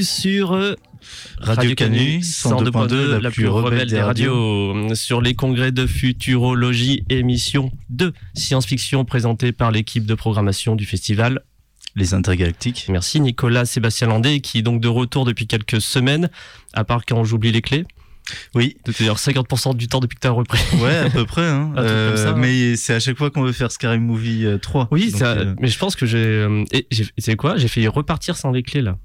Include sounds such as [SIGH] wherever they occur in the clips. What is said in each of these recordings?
bienvenue sur euh, Radio Canu, 102.2, la plus rebelle des radios. Sur les congrès de futurologie, émission de science-fiction présentée par l'équipe de programmation du festival. Les intergalactiques. Merci Nicolas Sébastien Landé, qui est donc de retour depuis quelques semaines, à part quand j'oublie les clés. Oui. C'est-à-dire 50% du temps depuis que tu as repris. Ouais, à peu près. Hein. [LAUGHS] Ça, hein. mais c'est à chaque fois qu'on veut faire Scary Movie euh, 3. Oui, Donc, ça, euh, mais je pense que euh, j'ai- C'est quoi? J'ai failli repartir sans les clés là.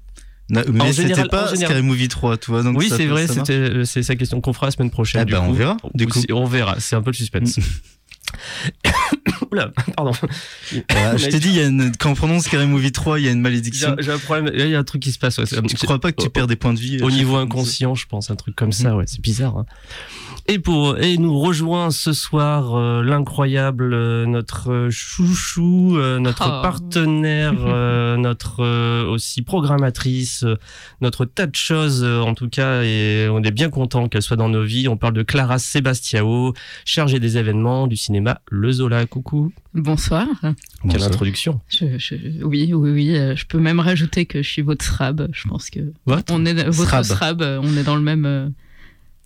Na- mais c'était pas Scary Movie 3, tu vois. Donc oui, c'est vrai, euh, c'est sa question qu'on fera la semaine prochaine. Ah du bah, on coup. verra, du Ou coup. On verra, c'est un peu le suspense. [COUGHS] Oula, pardon. [LAUGHS] Voilà, je t'ai dit, il y a une... quand on prononce Scary Movie 3, il y a une malédiction. j'ai un problème, il y a un truc qui se passe. ouais. C'est- Tu crois pas que tu perds des points de vie Au euh, niveau inconscient, je pense, un truc comme ça, ouais, c'est bizarre. hein. Et pour et nous rejoint ce soir euh, l'incroyable euh, notre euh, chouchou, euh, notre Oh. partenaire, euh, [LAUGHS] notre euh, aussi programmatrice, euh, notre tas de choses euh, en tout cas, et on est bien content qu'elle soit dans nos vies. On parle de Clara Sebastiao, chargée des événements du cinéma Le Zola. Coucou, Bonsoir. Bon, quelle introduction. Je, je- oui, oui, oui. euh, Je peux même rajouter que je suis votre SRAB. Je pense que What on est votre SRAB. SRAB. on est dans le même. euh,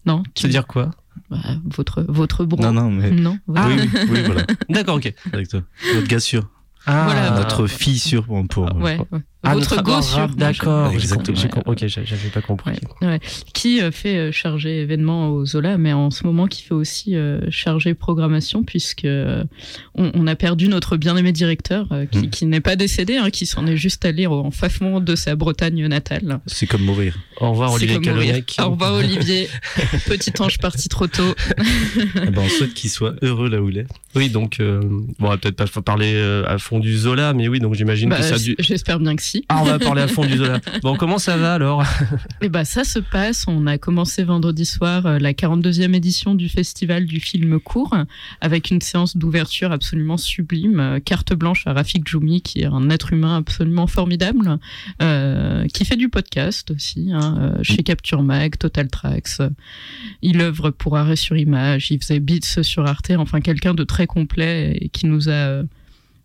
Non. tu- C'est-à-dire quoi? Bah, votre votre bro. Non, non, mais. Non. Ah. Oui, oui, oui, voilà. D'accord, ok. Avec toi. Notre gars sûr. Ah, Voilà. Notre fille sûre pour. pour- Ouais. ouais. Ah, votre go sur. D'accord, ok, j'a- j'avais pas compris. Ouais, ouais. Qui euh, fait euh, charger événement au Zola, mais en ce moment qui fait aussi euh, charger programmation, puisque euh, on, on a perdu notre bien-aimé directeur, euh, qui, qui n'est pas décédé, hein, qui s'en est juste allé en fafement de sa Bretagne natale. C'est comme mourir. Au revoir Olivier. Calognec. Au revoir Olivier, [LAUGHS] petit ange parti trop tôt. Eh ben, on souhaite qu'il soit heureux là où il est. Oui, donc euh, bon, on va peut-être pas parler euh, à fond du Zola, mais oui, donc j'imagine Bah, que ça a dû. J'espère bien que si. Ah, on va parler à fond du Zola. [LAUGHS] Bon, comment ça va alors Et bah ça se passe. On a commencé vendredi soir euh, la 42e édition du festival du film court avec une séance d'ouverture absolument sublime. Carte blanche à Rafik Djoumi qui est un être humain absolument formidable, euh, qui fait du podcast aussi hein, chez Capture Mag, Total Tracks. Il œuvre pour Arrêt sur Image. Il faisait Beats sur Arte. Enfin quelqu'un de très complet et qui nous a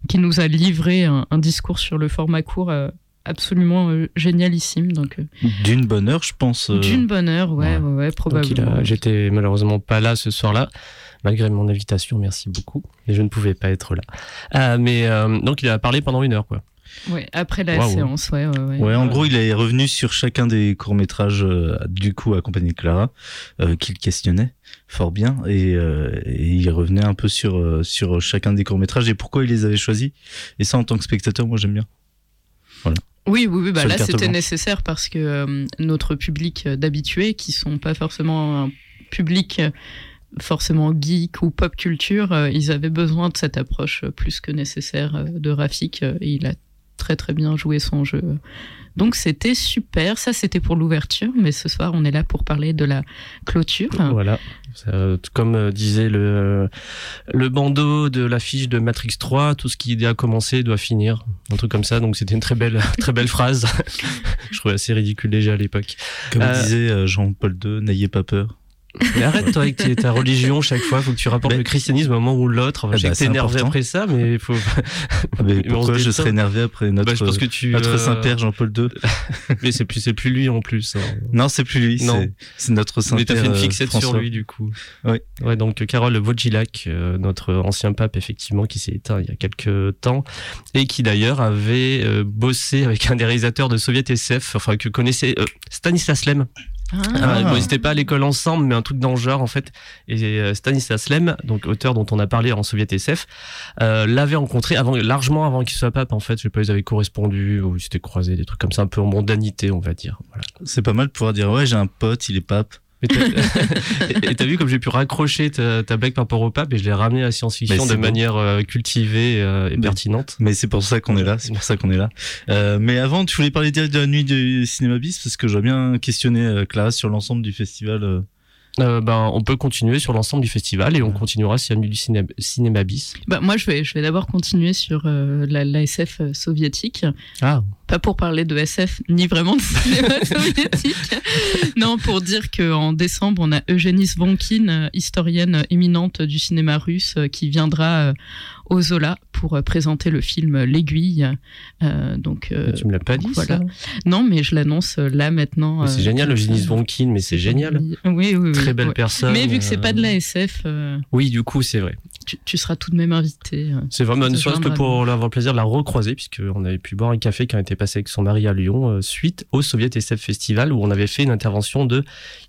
qui nous a livré un, un discours sur le format court. euh, absolument euh, génialissime donc euh, D'une bonne heure, je pense. euh, d'une bonne heure, ouais, ouais. ouais, ouais, Donc, il probablement. J'étais malheureusement pas là ce soir-là, malgré mon invitation. Merci beaucoup, mais je ne pouvais pas être là. Ah, mais euh, donc il a parlé pendant une heure, quoi. Ouais, après la séance, ouais, ouais, ouais. Ouais, en gros, il est revenu sur chacun des courts-métrages, euh, du coup, accompagné de Clara, euh, qu'il questionnait fort bien, et, euh, et il revenait un peu sur, euh, sur chacun des courts-métrages et pourquoi il les avait choisis. Et ça, en tant que spectateur, moi, j'aime bien. Oui, oui, oui, bah là c'était nécessaire parce que euh, notre public d'habitués, qui sont pas forcément un public forcément geek ou pop culture, euh, ils avaient besoin de cette approche plus que nécessaire de Rafik et il a très très bien joué son jeu. Donc c'était super, ça c'était pour l'ouverture, mais ce soir on est là pour parler de la clôture. Voilà. Comme euh, disait le, le bandeau de l'affiche de Matrix 3, tout ce qui a commencé doit finir. Un truc comme ça. Donc c'était une très belle, [LAUGHS] très belle phrase. [LAUGHS] Je trouvais assez ridicule déjà à l'époque. Comme Euh, disait euh, Jean-Paul II, n'ayez pas peur. Mais arrête toi avec ta religion chaque fois. Faut que tu rapportes Mais- le christianisme à un moment ou l'autre. Enfin, Eh je sais bah, que t'es c'est énervé après ça, mais il faut. Ah, mais [LAUGHS] Mais pourquoi je serais énervé après notre, Bah, je pense que tu. notre euh, Saint-Père Jean-Paul II [LAUGHS] Mais c'est plus, c'est plus lui en plus. hein. Non, c'est plus lui, Non. c'est- notre Mais Saint-Père t'as fait une euh, fixette sur lui du coup. Oui. Ouais, donc euh, Carole Wojcilak, notre ancien pape effectivement, qui s'est éteint il y a quelques temps et qui d'ailleurs avait bossé avec un des réalisateurs de Soviet SF, enfin que connaissait euh, Stanislas Lem. Ah. Ah, bon, ils n'étaient pas à l'école ensemble, mais un truc dans le genre en fait. Et euh, Stanislas Lem, donc auteur dont on a parlé en Soviet SF, euh, l'avait rencontré avant, largement avant qu'il soit pape en fait. Je sais pas, ils avaient correspondu ou ils s'étaient croisés, des trucs comme ça, un peu en mondanité, on va dire. Voilà. C'est pas mal de pouvoir dire ouais, j'ai un pote, il est pape. [LAUGHS] [LAUGHS] Et t'as vu comme j'ai pu raccrocher ta, ta blague par rapport au pape et je l'ai ramené à la science-fiction de manière euh, cultivée euh, et Mais- pertinente. Mais c'est pour ça qu'on est là, c'est pour ça qu'on est là. Euh, mais avant, tu voulais parler direct de la nuit du cinéma bis parce que j'aurais bien questionné Clara sur l'ensemble du festival. euh. Ben, on peut continuer sur l'ensemble du festival et on continuera s'il y a du ciné cinéma bis. Bah, moi, je vais, je vais d'abord continuer sur euh, la, la SF soviétique. Ah, pas pour parler de SF ni vraiment de cinéma [LAUGHS] soviétique. non, pour dire qu'en décembre, on a Eugénie Svonkin, historienne éminente du cinéma russe, qui viendra au Zola pour présenter le film L'Aiguille. Euh, donc, euh, tu me l'as pas dit voilà. Non, mais je l'annonce là maintenant. C'est génial, Eugénie Svonkin, mais c'est génial. Oui, oui, Très belle personne. Mais vu que c'est pas de la SF. Oui, du coup, c'est vrai. Tu, seras tout de même invité. C'est vraiment, ne serait-ce que pour avoir le plaisir de la recroiser, puisqu'on avait pu boire un café qui a été passé avec son mari à Lyon, suite au Soviet SF Festival, où on avait fait une intervention de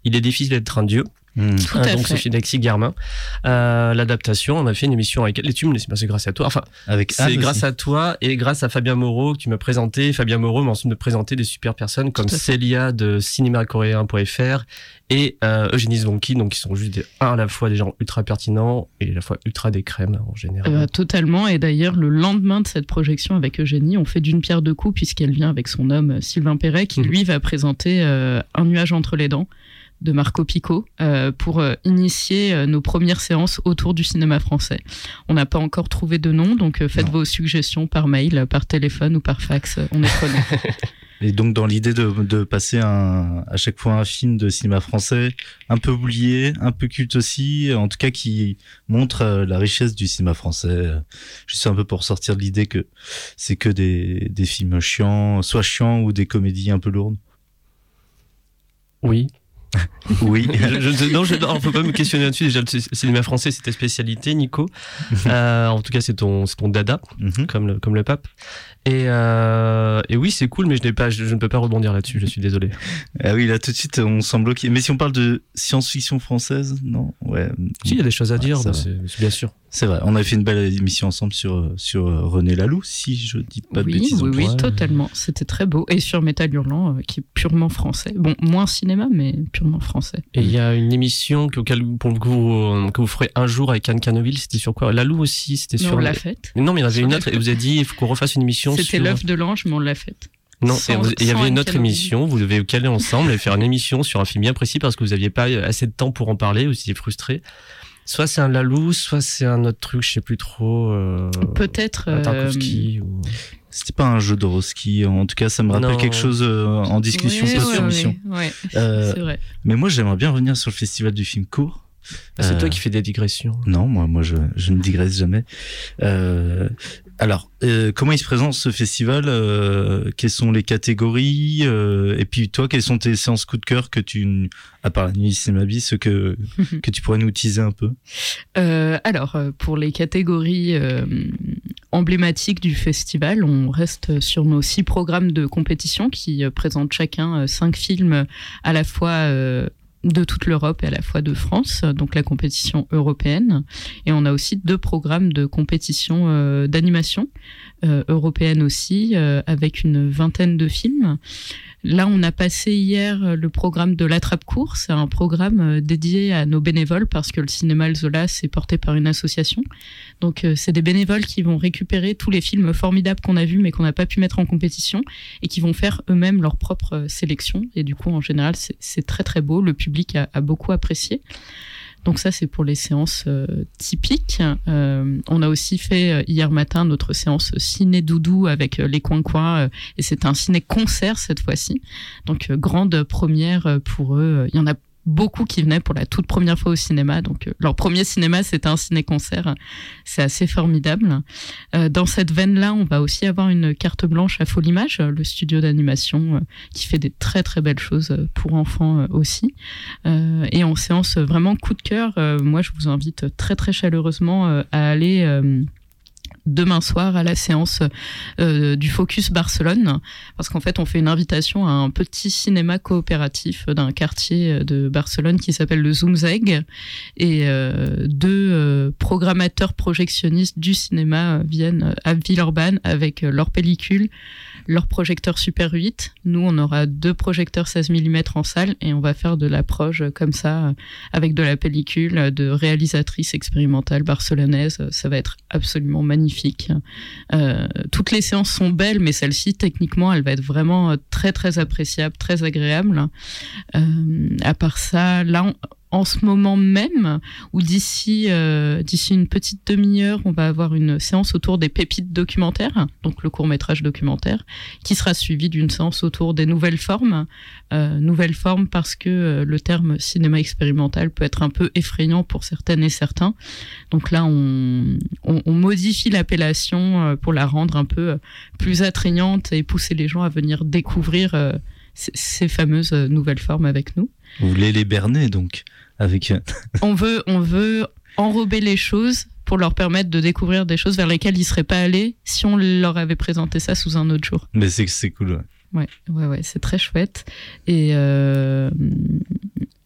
Il est difficile d'être un dieu Mmh. Tout à donc Sophie Daxi Germain. Euh, L'adaptation, on a fait une émission avec elle. Et tu me c'est grâce à toi. Enfin, avec c'est grâce à toi et grâce à Fabien Moreau que tu m'as présenté. Fabien Moreau m'a ensuite présenté des super personnes comme Célia de cinémacoréen.fr et euh, Eugénie Zvonki, donc qui sont juste des, un à la fois des gens ultra pertinents et à la fois ultra des crèmes en général. Euh, totalement. Et d'ailleurs, le lendemain de cette projection avec Eugénie, on fait d'une pierre deux coups puisqu'elle vient avec son homme Sylvain Perret qui mmh. lui va présenter euh, Un nuage entre les dents de Marco Pico euh, pour euh, initier euh, nos premières séances autour du cinéma français. On n'a pas encore trouvé de nom, donc faites vos suggestions par mail, par téléphone ou par fax. On est preneurs. [LAUGHS] Et donc dans l'idée de, passer un, à chaque fois un film de cinéma français, un peu oublié, un peu culte aussi, en tout cas qui montre la richesse du cinéma français. Juste un peu pour sortir de l'idée que c'est que des, des films chiants, soit chiants ou des comédies un peu lourdes. Oui, [LAUGHS] oui. je, non, je, non, faut pas me questionner là-dessus. Déjà, le cinéma français, c'est ta spécialité, Nico. [LAUGHS] Euh, en tout cas, c'est ton, ton dada, mhm. comme, le, comme le pape. Et, euh, et oui, c'est cool, mais je, n'ai pas, je, ne peux pas rebondir là-dessus. Je suis désolé. [LAUGHS] Ah oui, là, tout de suite, on semble bloqué. Mais si on parle de science-fiction française, non? Ouais. Si, il y a des choses à dire, c'est bien sûr. C'est vrai, on a fait une belle émission ensemble sur, sur René Laloux, si je dis pas de bêtises. Oui, oui, totalement. C'était très beau. Et sur Métal Hurlant, euh, qui est purement français. Bon, moins cinéma, mais purement français. Et il y a une émission que, pour, euh, que vous ferez un jour avec Anne Canoville, c'était sur quoi? Lalou aussi, c'était sur. L'a faite. Non, mais il y en avait une autre, et vous avez dit, il faut qu'on refasse une émission sur. C'était l'œuf de l'ange, mais on l'a faite. Non, il y avait une autre émission, vous devez caler ensemble et faire une émission sur un film bien précis parce que vous n'aviez pas assez de temps pour en parler, vous étiez frustré. Soit c'est un Lalou, soit c'est un autre truc, je sais plus trop. Euh, Peut-être. Euh, ou... C'était pas un jeu de Roski. En tout cas, ça me rappelle quelque chose euh, en discussion, pas sur mission. c'est vrai. Mais moi, j'aimerais bien revenir sur le festival du film court. Ah, c'est toi qui fais des digressions. Non, moi, moi, je, je ne digresse jamais. Euh, alors, euh, comment il se présente ce festival euh, Quelles sont les catégories euh, Et puis toi, quelles sont tes séances coup de cœur que tu, à part la nuit cinéma bis, que [LAUGHS] que tu pourrais nous teaser un peu? Alors, pour les catégories emblématiques du festival, on reste sur nos six programmes de compétition qui présentent chacun cinq films à la fois de toute l'Europe et à la fois de France, donc la compétition européenne. Et on a aussi deux programmes de compétition euh, d'animation euh, européenne aussi, euh, avec une vingtaine de films. Là, on a passé hier le programme de l'attrape-cours. C'est un programme dédié à nos bénévoles parce que le cinéma Zola, c'est porté par une association. Donc, c'est des bénévoles qui vont récupérer tous les films formidables qu'on a vus mais qu'on n'a pas pu mettre en compétition et qui vont faire eux-mêmes leur propre sélection. Et du coup, en général, c'est très très beau. Le public a beaucoup apprécié. Donc ça, c'est pour les séances euh, typiques. Euh, on a aussi fait euh, hier matin notre séance ciné doudou avec les coins coins et c'est un ciné concert cette fois-ci. Donc grande première pour eux. Il y en a beaucoup qui venaient pour la toute première fois au cinéma. Donc, euh, leur premier cinéma, c'était un ciné-concert. C'est assez formidable. Euh, dans cette veine-là, on va aussi avoir une carte blanche à Folimage, le studio d'animation euh, qui fait des très très belles choses pour enfants aussi. et en séance vraiment coup de cœur, moi, je vous invite très très chaleureusement à aller demain soir à la séance euh, du Focus Barcelone, parce qu'en fait on fait une invitation à un petit cinéma coopératif d'un quartier de Barcelone qui s'appelle le Zoomzeg, et euh, deux euh, programmateurs projectionnistes du cinéma viennent à Villeurbanne avec leur pellicule, leur projecteur Super 8. Nous on aura deux projecteurs 16 mm en salle et on va faire de l'approche comme ça avec de la pellicule de réalisatrice expérimentale barcelonaise. Ça va être absolument magnifique euh, toutes les séances sont belles, mais celle-ci, techniquement, elle va être vraiment euh, très, très appréciable, très agréable. Euh, à part ça, là, en ce moment même, ou d'ici euh, d'ici une petite demi-heure, on va avoir une séance autour des pépites documentaires, donc le court métrage documentaire, qui sera suivi d'une séance autour des nouvelles formes. Euh, nouvelles formes parce que euh, le terme cinéma expérimental peut être un peu effrayant pour certaines et certains. Donc là, on, modifie l'appellation pour la rendre un peu plus attrayante et pousser les gens à venir découvrir ces- fameuses euh, nouvelles formes avec nous. Vous voulez les berner donc avec [LAUGHS] on veut, on veut enrober les choses pour leur permettre de découvrir des choses vers lesquelles ils seraient pas allés si on leur avait présenté ça sous un autre jour. Mais c'est c'est cool. ouais. Ouais, ouais, ouais, c'est très chouette. Et euh,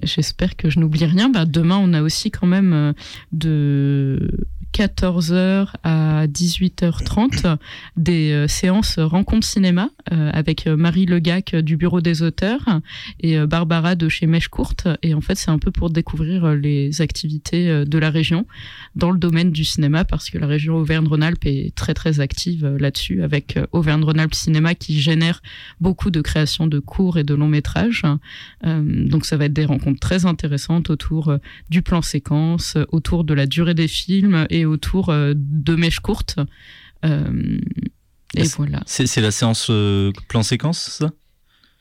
j'espère que je n'oublie rien. Bah, demain, on a aussi quand même euh, de 14h à 18h30 des euh, séances rencontres cinéma euh, avec euh, Marie Legac du bureau des auteurs et Barbara de chez Mèche Courte. Et en fait, c'est un peu pour découvrir les activités de la région dans le domaine du cinéma parce que la région Auvergne-Rhône-Alpes est très très active là-dessus avec Auvergne-Rhône-Alpes Cinéma qui génère beaucoup de créations de courts et de longs métrages. Donc ça va être des rencontres très intéressantes autour du plan séquence, autour de la durée des films et autour euh, de mèches courtes. Euh, et Est-ce- voilà. C'est la séance euh, plan séquence, ça?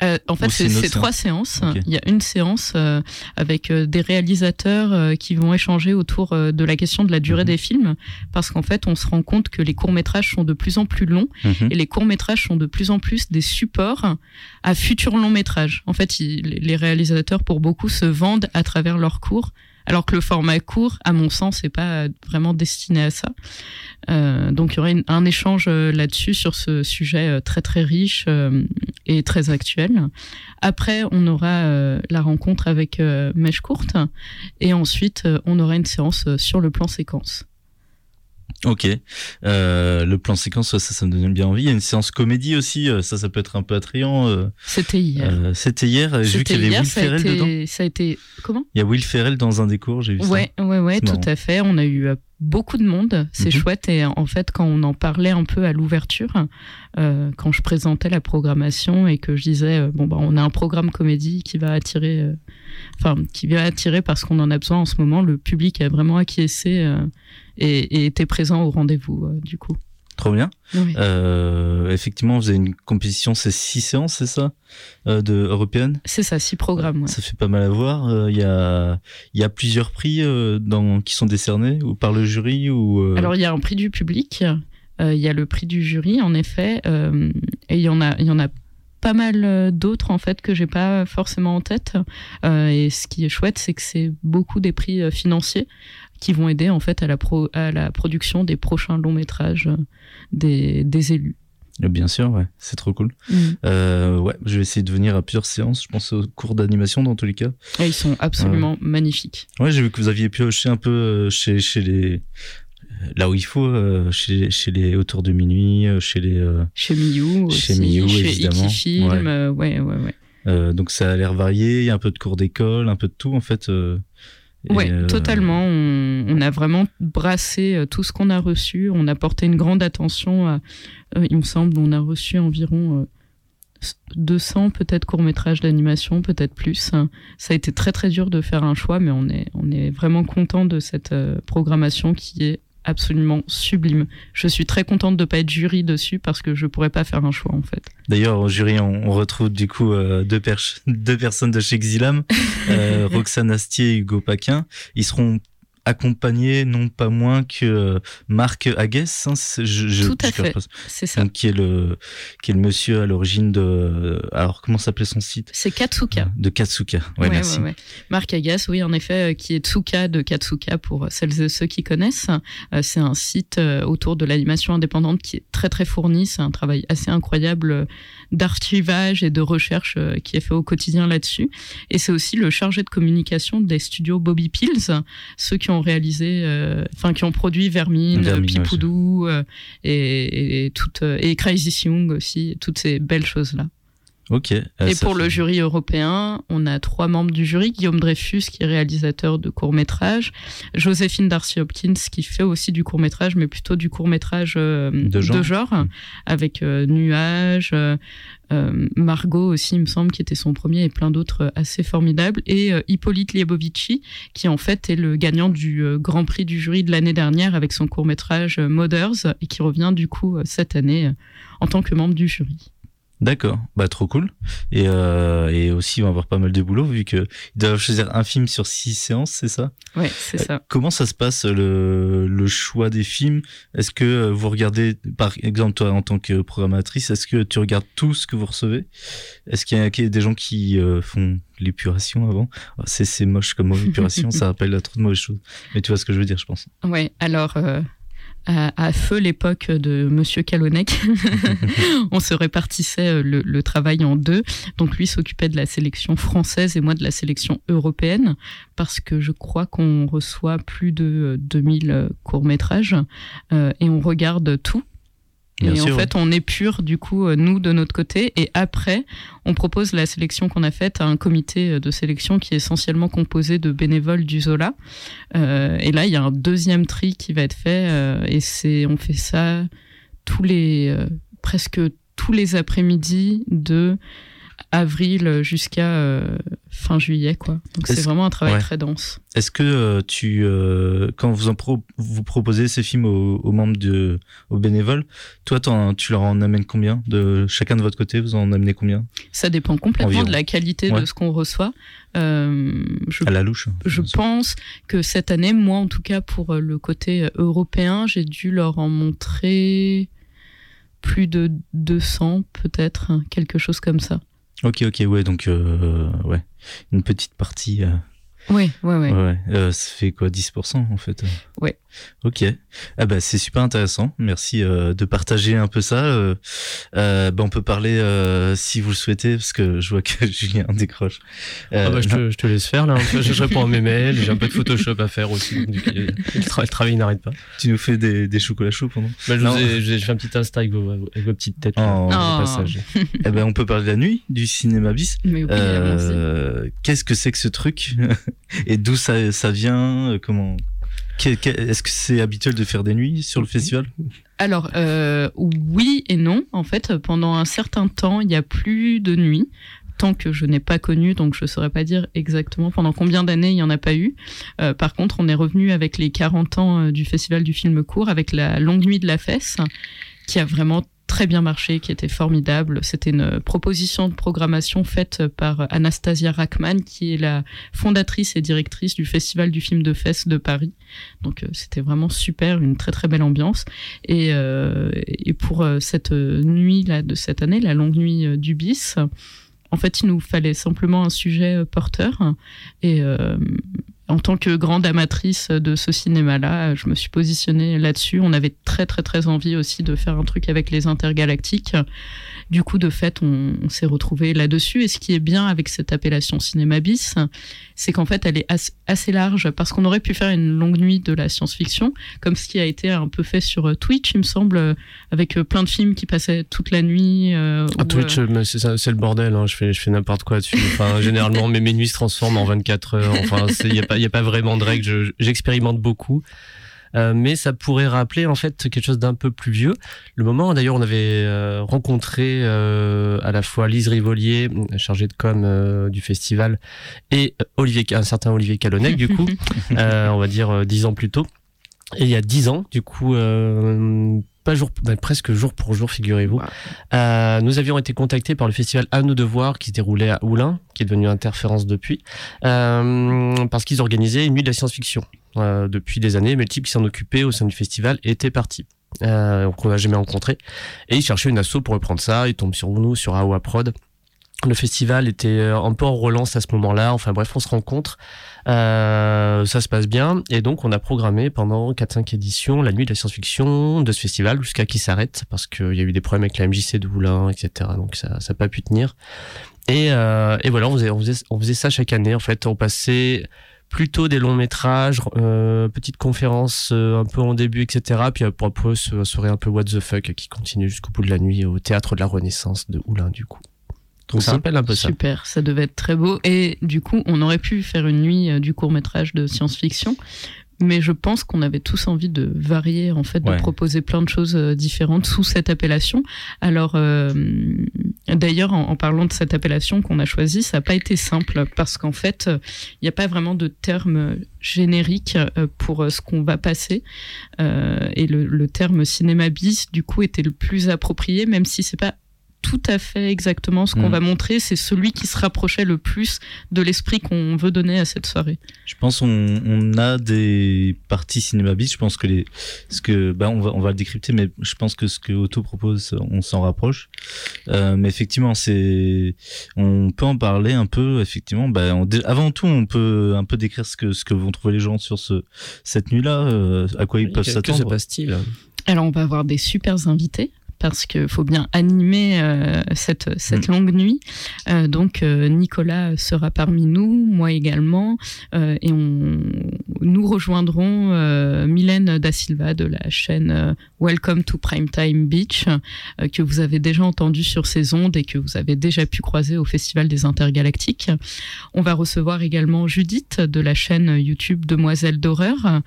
Euh, en fait, c'est trois séances. Il y a une séance euh, avec euh, des réalisateurs qui vont échanger autour de la question de la durée Mhm. des films, parce qu'en fait, on se rend compte que les courts métrages sont de plus en plus longs Mhm. et les courts métrages sont de plus en plus des supports à futurs longs métrages. En fait, les réalisateurs, pour beaucoup, se vendent à travers leurs courts. Alors que le format court, à mon sens, n'est pas vraiment destiné à ça. Euh, donc il y aurait une- un échange euh, là-dessus sur ce sujet euh, très très riche et très actuel. Après, on aura la rencontre avec Mèche Courte et ensuite on aura une séance sur le plan séquence. Ok. Euh, le plan séquence, ça, ça me donne bien envie. Il y a une séance comédie aussi. euh, Ça, ça peut être un peu attrayant. euh, C'était hier. euh, C'était hier. J'ai vu qu'il y avait Will ça Ferrell dedans. ça a été comment? Il y a Will Ferrell dans un des cours. J'ai vu ça. Ouais, ouais, ouais, C'est tout marrant. à fait. On a eu euh, beaucoup de monde, c'est Mhm. chouette. Et en fait, quand on en parlait un peu à l'ouverture, euh, quand je présentais la programmation et que je disais, euh, bon, bah, on a un programme comédie qui va attirer, euh, enfin, qui va attirer parce qu'on en a besoin en ce moment, le public a vraiment acquiescé euh, et, et était présent au rendez-vous, euh, du coup. Trop bien. Oui. Euh, effectivement, vous avez une compétition, c'est six séances, c'est ça, euh, de européenne. C'est ça, six programmes. ouais. Ça fait pas mal à voir. Euh, Il y a, il y a plusieurs prix euh, dans, qui sont décernés ou par le jury ou. euh, Alors, il y a un prix du public, euh, il y a le prix du jury, en effet, euh, et il y en a, il y en a pas mal euh, d'autres en fait que j'ai pas forcément en tête. Euh, et ce qui est chouette, c'est que c'est beaucoup des prix euh, financiers qui vont aider en fait à la, pro- à la production des prochains longs métrages euh, des, des élus. Bien sûr, ouais, c'est trop cool. Euh, ouais, je vais essayer de venir à plusieurs séances. Je pense aux cours d'animation dans tous les cas. Et ils sont absolument magnifiques. Ouais, j'ai vu que vous aviez pioché un peu euh, chez, chez les. Là où il faut, euh, chez, chez les autour de minuit, euh, chez les. euh, Chez Miyu aussi, Chez Miyu, chez évidemment. Ouais. euh, ouais, ouais, ouais. euh, donc ça a l'air varié. Il y a un peu de cours d'école, un peu de tout en fait. Ouais, euh, totalement. On, on a vraiment brassé euh, tout ce qu'on a reçu. On a porté une grande attention à, euh, il me semble, on a reçu environ euh, 200 peut-être courts-métrages d'animation, peut-être plus. Ça a été très très dur de faire un choix, mais on est, on est vraiment content de cette programmation qui est absolument sublime. Je suis très contente de pas être jury dessus parce que je pourrais pas faire un choix en fait. D'ailleurs, au jury, on, on retrouve du coup euh, deux, [LAUGHS] deux personnes de chez Xilam, euh, [LAUGHS] Roxane Astier et Hugo Paquin. Ils seront accompagnés non pas moins que euh, Marc Aguès. hein, c'est- je, je- Tout à je fait. C'est ça. donc, qui est le qui est le monsieur à l'origine de alors comment s'appelait son site? C'est Katsuka. de Katsuka. Ouais, merci. ouais. Marc Agas, oui, en effet, euh, qui est Tsuka de Katsuka pour celles et ceux qui connaissent. Euh, C'est un site euh, autour de l'animation indépendante qui est très très fourni. C'est un travail assez incroyable euh, d'archivage et de recherche euh, qui est fait au quotidien là-dessus. Et c'est aussi le chargé de communication des studios Bobby Pills, ceux qui ont réalisé, euh, enfin qui ont produit Vermine, Vermine, Pipoudou euh, et, et, toutes, euh, et Crazy Young aussi, toutes ces belles choses-là. Ok. Et pour le jury européen, on a trois membres du jury. Guillaume Dreyfus, qui est réalisateur de courts-métrages. Joséphine Darcy-Hopkins, qui fait aussi du court-métrage, mais plutôt du court-métrage euh, de genre, avec euh, Nuages, euh, Margot aussi, il me semble, qui était son premier, et plein d'autres assez formidables. Et Hippolyte Liebovici, qui en fait est le gagnant du Grand Prix du jury de l'année dernière avec son court-métrage Mothers, et qui revient du coup cette année en tant que membre du jury. D'accord, bah trop cool. Et, euh, et aussi, ils vont avoir pas mal de boulot vu qu'ils doivent choisir un film sur six séances, c'est ça? Ouais, c'est ça. comment ça se passe le, le choix des films? Est-ce que vous regardez, par exemple, toi en tant que programmatrice, est-ce que tu regardes tout ce que vous recevez? Est-ce qu'il y, a des gens qui euh, font l'épuration avant? Oh, C'est moche comme mot épuration, [LAUGHS] ça rappelle trop de mauvaises choses. Mais tu vois ce que je veux dire, je pense. Ouais, alors. À, feu l'époque de Monsieur Calonec. [LAUGHS] on se répartissait euh, le, travail en deux. Donc lui s'occupait de la sélection française et moi de la sélection européenne, parce que je crois qu'on reçoit plus de 2000 euh, courts-métrages euh, et on regarde tout et en fait, on épure du coup euh, nous de notre côté, et après, on propose la sélection qu'on a faite à un comité euh, de sélection qui est essentiellement composé de bénévoles du Zola. Euh, et là, il y a un deuxième tri qui va être fait, euh, et c'est, on fait ça tous les presque tous les après-midi de avril jusqu'à euh, fin juillet quoi. Donc c'est vraiment un travail très dense. Est-ce que euh, tu euh, quand vous en vous proposez ces films aux, membres de aux bénévoles, toi tu leur en amènes combien de chacun de votre côté vous en amenez combien? Ça dépend complètement de la qualité de ce qu'on reçoit. je, à la louche. Je pense que cette année, moi en tout cas pour le côté européen, j'ai dû leur en montrer plus de 200 peut-être, quelque chose comme ça. Ok, ok, ouais, donc euh, ouais, une petite partie. Euh, oui, ouais, ouais. ouais euh, ça fait quoi, 10% en fait? Ouais. Ok. Ah bah c'est super intéressant. Merci euh, de partager un peu ça. Euh, euh bah on peut parler euh, si vous le souhaitez parce que je vois que [LAUGHS] Julien décroche. ah bah je te, je te, laisse faire là. Je réponds à mes mails. J'ai un peu de Photoshop à faire aussi. Donc, le, travail, n'arrête pas. Tu nous fais des, des chocolats chauds pendant bah, je, fais un petit Insta avec vos, avec vos petites têtes. Oh. passage. [LAUGHS] eh ben on peut parler de la nuit du cinéma bis. Mais oui, Qu'est-ce que c'est que ce truc? [LAUGHS] Et d'où ça, ça vient? Comment est-ce que c'est habituel de faire des nuits sur le festival? Alors euh, oui et non. En fait, pendant un certain temps, il n'y a plus de nuits tant que je n'ai pas connu, donc je ne saurais pas dire exactement pendant combien d'années il n'y en a pas eu. Euh, par contre, on est revenu avec les 40 ans euh, du Festival du film court, avec la Longue Nuit de la Fesse, qui a vraiment très bien marché, qui était formidable. C'était une proposition de programmation faite par Anastasia Rachman, qui est la fondatrice et directrice du Festival du film de fesses de Paris. Donc euh, c'était vraiment super, une très très belle ambiance. Et, euh, pour euh, cette nuit là de cette année, la longue nuit du bis, en fait, il nous fallait simplement un sujet porteur et en tant que grande amatrice de ce cinéma-là, je me suis positionnée là-dessus. On avait très très très envie aussi de faire un truc avec les intergalactiques. Du coup, de fait, on, s'est retrouvé là-dessus. Et ce qui est bien avec cette appellation cinéma bis, c'est qu'en fait, elle est assez, large parce qu'on aurait pu faire une longue nuit de la science-fiction, comme ce qui a été un peu fait sur Twitch, il me semble, avec plein de films qui passaient toute la nuit. Euh, ah, Twitch, euh, c'est le bordel. Hein. Je fais, je fais n'importe quoi dessus. Enfin, généralement, mes, mes nuits se transforment en 24 heures. Enfin, il n'y a pas il n'y a pas vraiment de règles. J'expérimente beaucoup. Euh, mais ça pourrait rappeler en fait quelque chose d'un peu plus vieux. Le moment d'ailleurs on avait euh, rencontré euh, à la fois Lise Rivolier, chargée de com du festival, et Olivier, un certain Olivier Calonnec du coup, [LAUGHS] on va dire dix ans plus tôt. Et il y a dix ans, du coup, pas jour, ben, presque jour pour jour, figurez-vous. Euh, nous avions été contactés par le festival À nous de voir qui se déroulait à Oulin, qui est devenu Interférence depuis, euh, parce qu'ils organisaient une nuit de la science-fiction. Euh, depuis des années, mais le type qui s'en occupait au sein du festival était parti. Euh, donc on n'a jamais rencontré. Et il cherchait une asso pour reprendre ça. Il tombe sur nous, sur AOA Prod. Le festival était un peu en relance à ce moment-là. Enfin bref, on se rencontre. Euh, ça se passe bien. Et donc, on a programmé pendant 4-5 éditions la nuit de la science-fiction de ce festival jusqu'à qu'il s'arrête parce qu'il y a eu des problèmes avec la MJC de Moulin, etc. Donc, ça n'a pas pu tenir. Et, euh, et voilà, on faisait, on, ça chaque année. En fait, on passait plutôt des longs métrages, euh, petites conférences euh, un peu en début, etc. Puis après, ce serait un peu what the fuck qui continue jusqu'au bout de la nuit au théâtre de la Renaissance de Oulin, du coup. Donc ça rappelle un peu ça. Super, ça devait être très beau. Et du coup, on aurait pu faire une nuit euh, du court métrage de science-fiction mais je pense qu'on avait tous envie de varier, en fait, de proposer plein de choses euh, différentes sous cette appellation. Alors, euh, d'ailleurs, en, parlant de cette appellation qu'on a choisie, ça n'a pas été simple parce qu'en fait, il n'y a pas vraiment de terme générique euh, pour ce qu'on va passer. et le, le terme cinéma bis, du coup, était le plus approprié, même si c'est pas tout à fait exactement ce qu'on mm. va montrer. C'est celui qui se rapprochait le plus de l'esprit qu'on veut donner à cette soirée. Je pense on, on a des parties cinéma bis. Je pense que les, ce que, bah on va, on va le décrypter, mais je pense que ce que Otto propose, on s'en rapproche. Euh, mais effectivement, c'est, on peut en parler un peu. Effectivement, bah, avant tout, on peut un peu décrire ce que ce que vont trouver les gens sur ce cette nuit-là, euh, à quoi ils peuvent s'attendre. Que se passe-t-il? Alors on va avoir des super invités parce qu'il faut bien animer euh, cette, cette mm. longue nuit. Euh, donc euh, Nicolas sera parmi nous, moi également, et on, nous rejoindrons Mylène Da Silva de la chaîne Welcome to Primetime Beach, que vous avez déjà entendu sur ces ondes et que vous avez déjà pu croiser au Festival des Intergalactiques. On va recevoir également Judith de la chaîne YouTube Demoiselle d'horreur,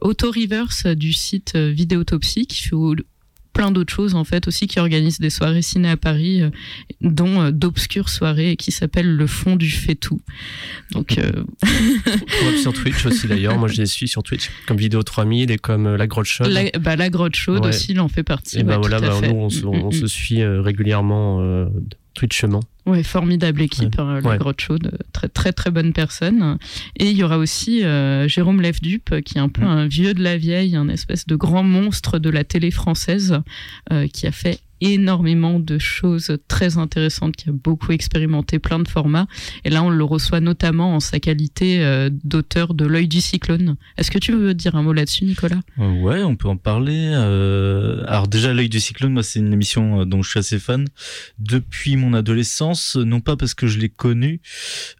Auto Reverse du site Vidéotopsie qui fait plein d'autres choses en fait aussi qui organisent des soirées ciné à Paris, euh, dont euh, d'obscures soirées qui s'appellent le fond du fait tout. Donc euh... sur Twitch aussi d'ailleurs, moi je les suis sur Twitch comme Vidéo 3000 et comme La Grotte Chaude. La, bah, la Grotte Chaude aussi, il en fait partie. Et bah voilà, bah, nous on, se, on mm, se mm. suit régulièrement Twitchement. Ouais, formidable équipe, hein, la Grotte Chaude, très très très bonne personne. Et il y aura aussi euh, Jérôme Lefdup, qui est un peu un vieux de la vieille, un espèce de grand monstre de la télé française, euh, qui a fait énormément de choses très intéressantes, qui a beaucoup expérimenté plein de formats. Et là, on le reçoit notamment en sa qualité euh, d'auteur de L'œil du cyclone. Est-ce que tu veux dire un mot là-dessus, Nicolas? Euh, Ouais, on peut en parler. Euh... Alors déjà, L'œil du cyclone, moi, c'est une émission euh, dont je suis assez fan depuis mon adolescence, non pas parce que je l'ai connu,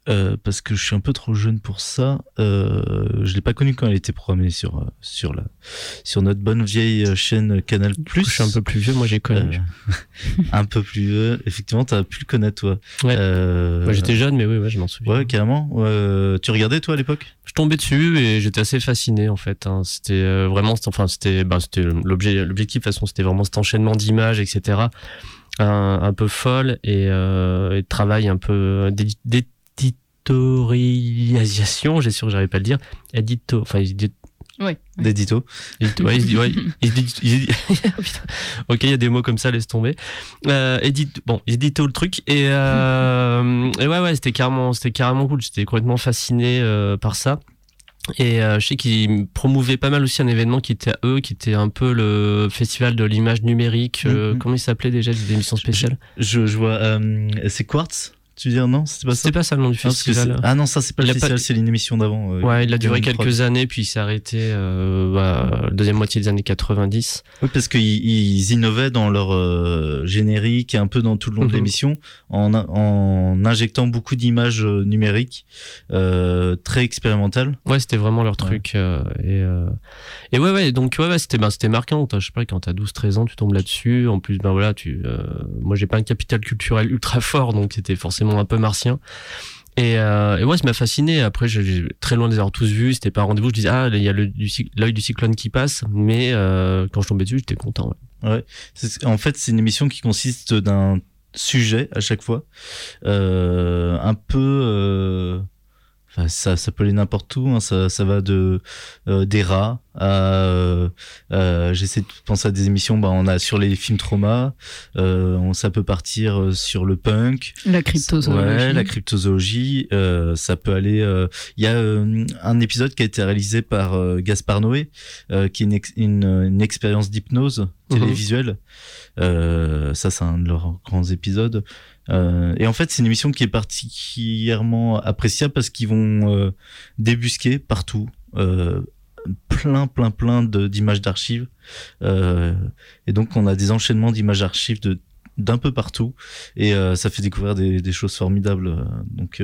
parce que je suis un peu trop jeune pour ça. je l'ai pas connu quand elle était programmée sur sur la sur notre bonne vieille chaîne Canal+. Je suis un peu plus vieux, moi j'ai connu. [LAUGHS] un peu plus vieux. Effectivement, tu as pu le connaître, toi. Ouais. Euh... Moi, j'étais jeune, mais oui, ouais, je m'en souviens. Ouais, carrément. Euh, tu regardais, toi, à l'époque? Je tombais dessus et j'étais assez fasciné, en fait. Hein. C'était euh, vraiment, enfin, c'était, bah, c'était l'objet, l'objectif, de toute façon, c'était vraiment cet enchaînement d'images, etc. Un, un, peu folle et, euh, et travail un peu d'éditorialisation, j'ai sûr que j'arrivais pas à le dire. Édito, enfin, Ouais. D'édito. Ouais, il, ouais, [LAUGHS] [LAUGHS] ok, il y a des mots comme ça, laisse tomber. Euh, bon, édito le truc et, euh, et ouais, ouais, c'était carrément, c'était carrément cool. J'étais complètement fasciné euh, par ça. Et euh, je sais qu'ils promouvaient pas mal aussi un événement qui était à eux, qui était un peu le festival de l'image numérique. Euh, mm-hmm. Comment il s'appelait déjà, des émissions spéciales? je, je, vois, euh, c'est Quartz tu veux dire non C'était pas ça C'était pas ça le nom du festival. ah non, ça c'est pas le festival, c'est une émission d'avant. Euh, ouais, il a duré quelques années, puis il s'est arrêté euh, bah, la deuxième moitié des années 90. Oui, parce qu'ils ils innovaient dans leur euh, générique et un peu dans tout le long de mhm. l'émission, en, en injectant beaucoup d'images euh, numériques, très expérimentales. Ouais, c'était vraiment leur truc. et, et ouais, ouais, donc ouais, ouais c'était ben, marquant. Je sais pas, quand t'as 12-13 ans, tu tombes là-dessus. En plus, ben voilà, tu, moi j'ai pas un capital culturel ultra fort, donc c'était forcément un peu martien. Et, euh, et ouais, ça m'a fasciné. Après, j'ai très loin de les avoir tous vus. C'était pas rendez-vous. Je disais, ah, il y a l'œil du cyclone qui passe. Mais euh, quand je tombais dessus, j'étais content. Ouais. En fait, c'est une émission qui consiste d'un sujet à chaque fois. Euh, un peu euh, Enfin, ça, ça peut aller n'importe où. Hein. Ça, ça va de euh, des rats à. Euh, euh, J'essaie de penser à des émissions. Bah, on a sur les films trauma. Euh, on, ça peut partir sur le punk. La cryptozoologie. Ouais, la cryptozoologie. ça peut aller. Il y a un épisode qui a été réalisé par Gaspard Noé, qui est une, une, expérience d'hypnose mhm. télévisuelle. ça, c'est un de leurs grands épisodes. Euh, et en fait, c'est une émission qui est particulièrement appréciable parce qu'ils vont euh, débusquer partout euh, plein, plein, plein d'images d'archives. et donc, on a des enchaînements d'images d'archives d'un peu partout et ça fait découvrir des, des choses formidables donc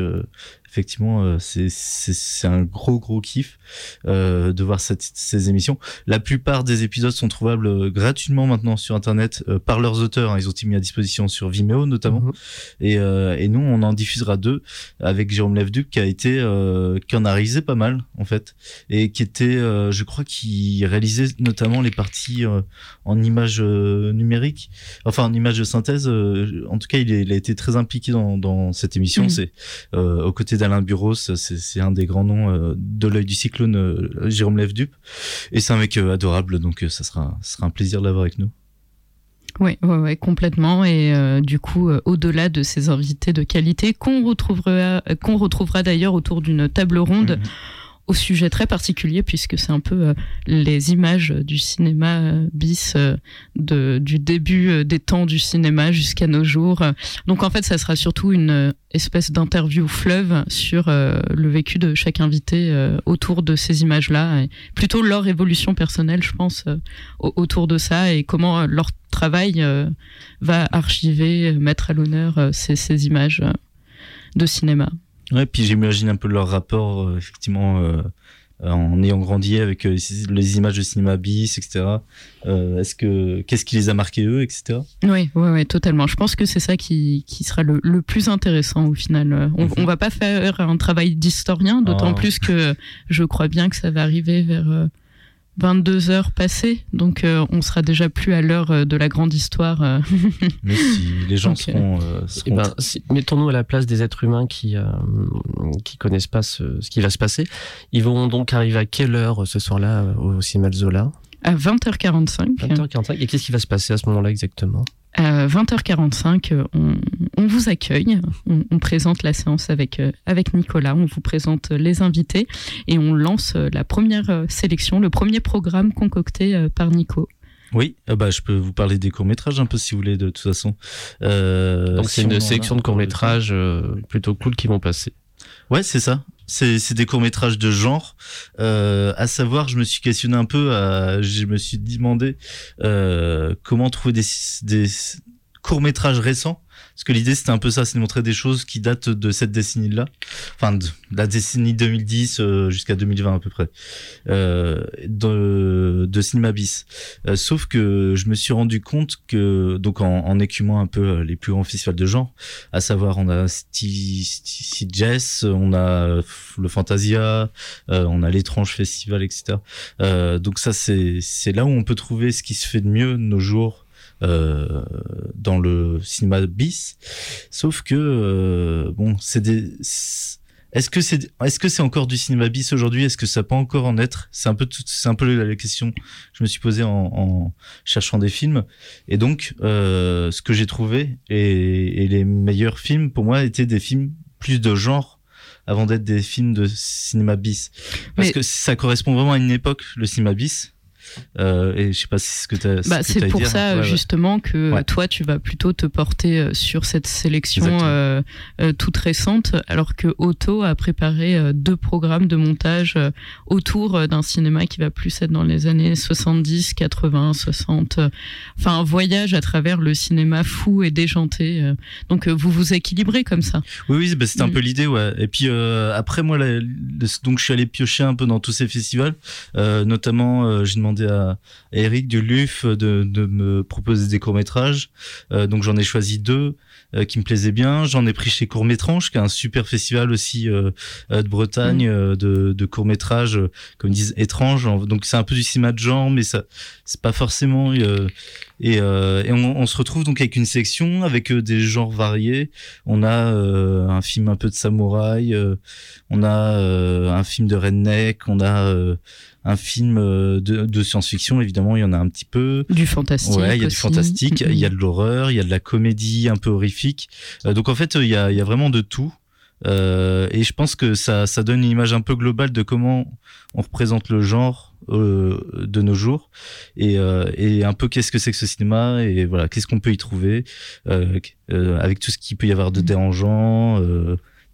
effectivement, euh, c'est un gros gros kiff euh, de voir cette, ces émissions. La plupart des épisodes sont trouvables euh, gratuitement maintenant sur Internet par leurs auteurs. Hein. ils ont été mis à disposition sur Vimeo notamment. Mhm. et, et, nous, on en diffusera deux avec Jérôme Levduc qui a été qui en a réalisé pas mal en fait et qui était, je crois, qui réalisait notamment les parties en images numériques, enfin en images de synthèse. en tout cas, il, il, a été très impliqué dans, dans cette émission. Mhm. C'est aux côtés Alain Bureau, c'est un des grands noms euh, de l'œil du cyclone, euh, Jérôme Lève-Dupe. Et c'est un mec euh, adorable, donc ça sera, ça sera un plaisir de l'avoir avec nous. Oui, ouais, complètement. Et du coup, au-delà de ces invités de qualité qu'on retrouvera, qu'on retrouvera d'ailleurs autour d'une table ronde. Mhm au sujet très particulier puisque c'est un peu euh, les images du cinéma euh, bis euh, de, du début des temps du cinéma jusqu'à nos jours. Donc en fait, ça sera surtout une espèce d'interview fleuve sur le vécu de chaque invité autour de ces images-là, plutôt leur évolution personnelle, je pense, autour de ça et comment leur travail va archiver, mettre à l'honneur ces, ces images de cinéma. Ouais, puis j'imagine un peu leur rapport, euh, effectivement, euh, en ayant grandi avec euh, les images de cinéma bis, etc. Est-ce que qu'est-ce qui les a marqués eux, etc. Oui, ouais, ouais, totalement. Je pense que c'est ça qui, qui sera le, le, plus intéressant au final. On, on va pas faire un travail d'historien, d'autant ah. plus que je crois bien que ça va arriver vers 22 heures passées, donc euh, on sera déjà plus à l'heure euh, de la grande histoire. Euh. [LAUGHS] Mais si les gens seront, eh ben, mettons-nous à la place des êtres humains qui qui connaissent pas ce, ce, qui va se passer. Ils vont donc arriver à quelle heure ce soir-là au cinéma Zola? À 20h45. 20h45. Et qu'est-ce qui va se passer à ce moment-là exactement? À 20h45, euh, on, vous accueille, on, présente la séance avec, euh, avec Nicolas, on vous présente les invités et on lance euh, la première sélection, le premier programme concocté par Nico. Oui, bah, je peux vous parler des courts-métrages un peu si vous voulez, de toute façon. Donc c'est une sélection de courts-métrages plutôt cool qui vont passer. Ouais, c'est ça. C'est des courts métrages de genre. Euh, à savoir, je me suis questionné un peu. je me suis demandé euh, comment trouver des, des courts métrages récents parce que l'idée, c'était un peu ça, c'est de montrer des choses qui datent de cette décennie-là. Enfin, de la décennie 2010 euh, jusqu'à 2020 à peu près. Euh, de, de cinéma bis. Euh, sauf que je me suis rendu compte que, donc en, en écumant un peu euh, les plus grands festivals de genre, à savoir, on a Jazz, on a le Fantasia, on a l'étrange festival, etc. donc ça, c'est, là où on peut trouver ce qui se fait de mieux nos jours euh, dans le cinéma bis. Sauf que euh, bon, c'est des est-ce que c'est est-ce que c'est encore du cinéma bis aujourd'hui? Est-ce que ça peut encore en être? C'est un peu c'est un peu la, question que je me suis posée en, en cherchant des films. Et donc, euh, ce que j'ai trouvé et, et, les meilleurs films pour moi étaient des films plus de genre avant d'être des films de cinéma bis. Parce que ça correspond vraiment à une époque, le cinéma bis. Euh, et je sais pas si c'est ce que tu as. Bah, c'est pour ça justement que toi tu vas plutôt te porter euh, sur cette sélection euh, euh, toute récente, alors que Otto a préparé deux programmes de montage autour d'un cinéma qui va plus être dans les années 70, 80, 60. Enfin, un voyage à travers le cinéma fou et déjanté. Donc vous vous équilibrez comme ça. Oui, oui, bah, c'était un mm. peu l'idée, ouais. Et puis après moi, donc je suis allé piocher un peu dans tous ces festivals, notamment j'ai demandé à, Eric du LUF de, me proposer des courts-métrages. Euh, donc j'en ai choisi deux euh, qui me plaisaient bien. J'en ai pris chez Court-Métrange, qui est un super festival aussi euh, de Bretagne mm. de, courts-métrages, comme ils disent, étranges. Donc c'est un peu du cinéma de genre, mais ça c'est pas forcément... Et, on, se retrouve donc avec une section avec des genres variés. On a un film un peu de samouraï, on a un film de redneck, on a un film euh, de, science-fiction, évidemment, il y en a un petit peu. Du fantastique. Ouais, il y a du fantastique, il y a de l'horreur, il y a de la comédie un peu horrifique. Euh, donc en fait, il y a, il y a vraiment de tout. Euh, et je pense que ça, ça donne une image un peu globale de comment on représente le genre euh, de nos jours et, euh, et un peu qu'est-ce que c'est que ce cinéma et voilà qu'est-ce qu'on peut y trouver avec tout ce qu'il peut y avoir de dérangeant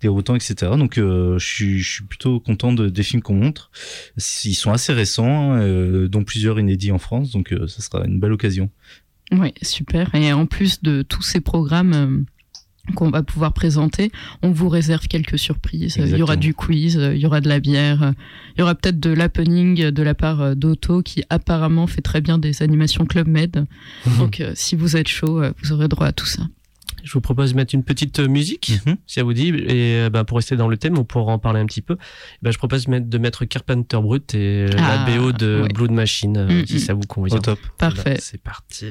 déroutant, etc. Donc euh, je, suis, je suis plutôt content de, des films qu'on montre. Ils sont assez récents, euh, dont plusieurs inédits en France, donc euh, ça sera une belle occasion. Oui, super. Et en plus de tous ces programmes euh, qu'on va pouvoir présenter, on vous réserve quelques surprises. Il y aura du quiz, il y aura de la bière, il y aura peut-être de l'happening de la part d'Otto qui apparemment fait très bien des animations Club Med. Donc euh, si vous êtes chaud, vous aurez droit à tout ça. Je vous propose de mettre une petite euh, musique, Mhm. si ça vous dit. Et euh, bah, pour rester dans le thème, on pourra en parler un petit peu. Bah, je propose de mettre, de mettre Carpenter Brut et euh, Ah, la BO de ouais. Blood Machine, Mm, si mm. ça vous convient. Au top. Parfait. Voilà, C'est parti.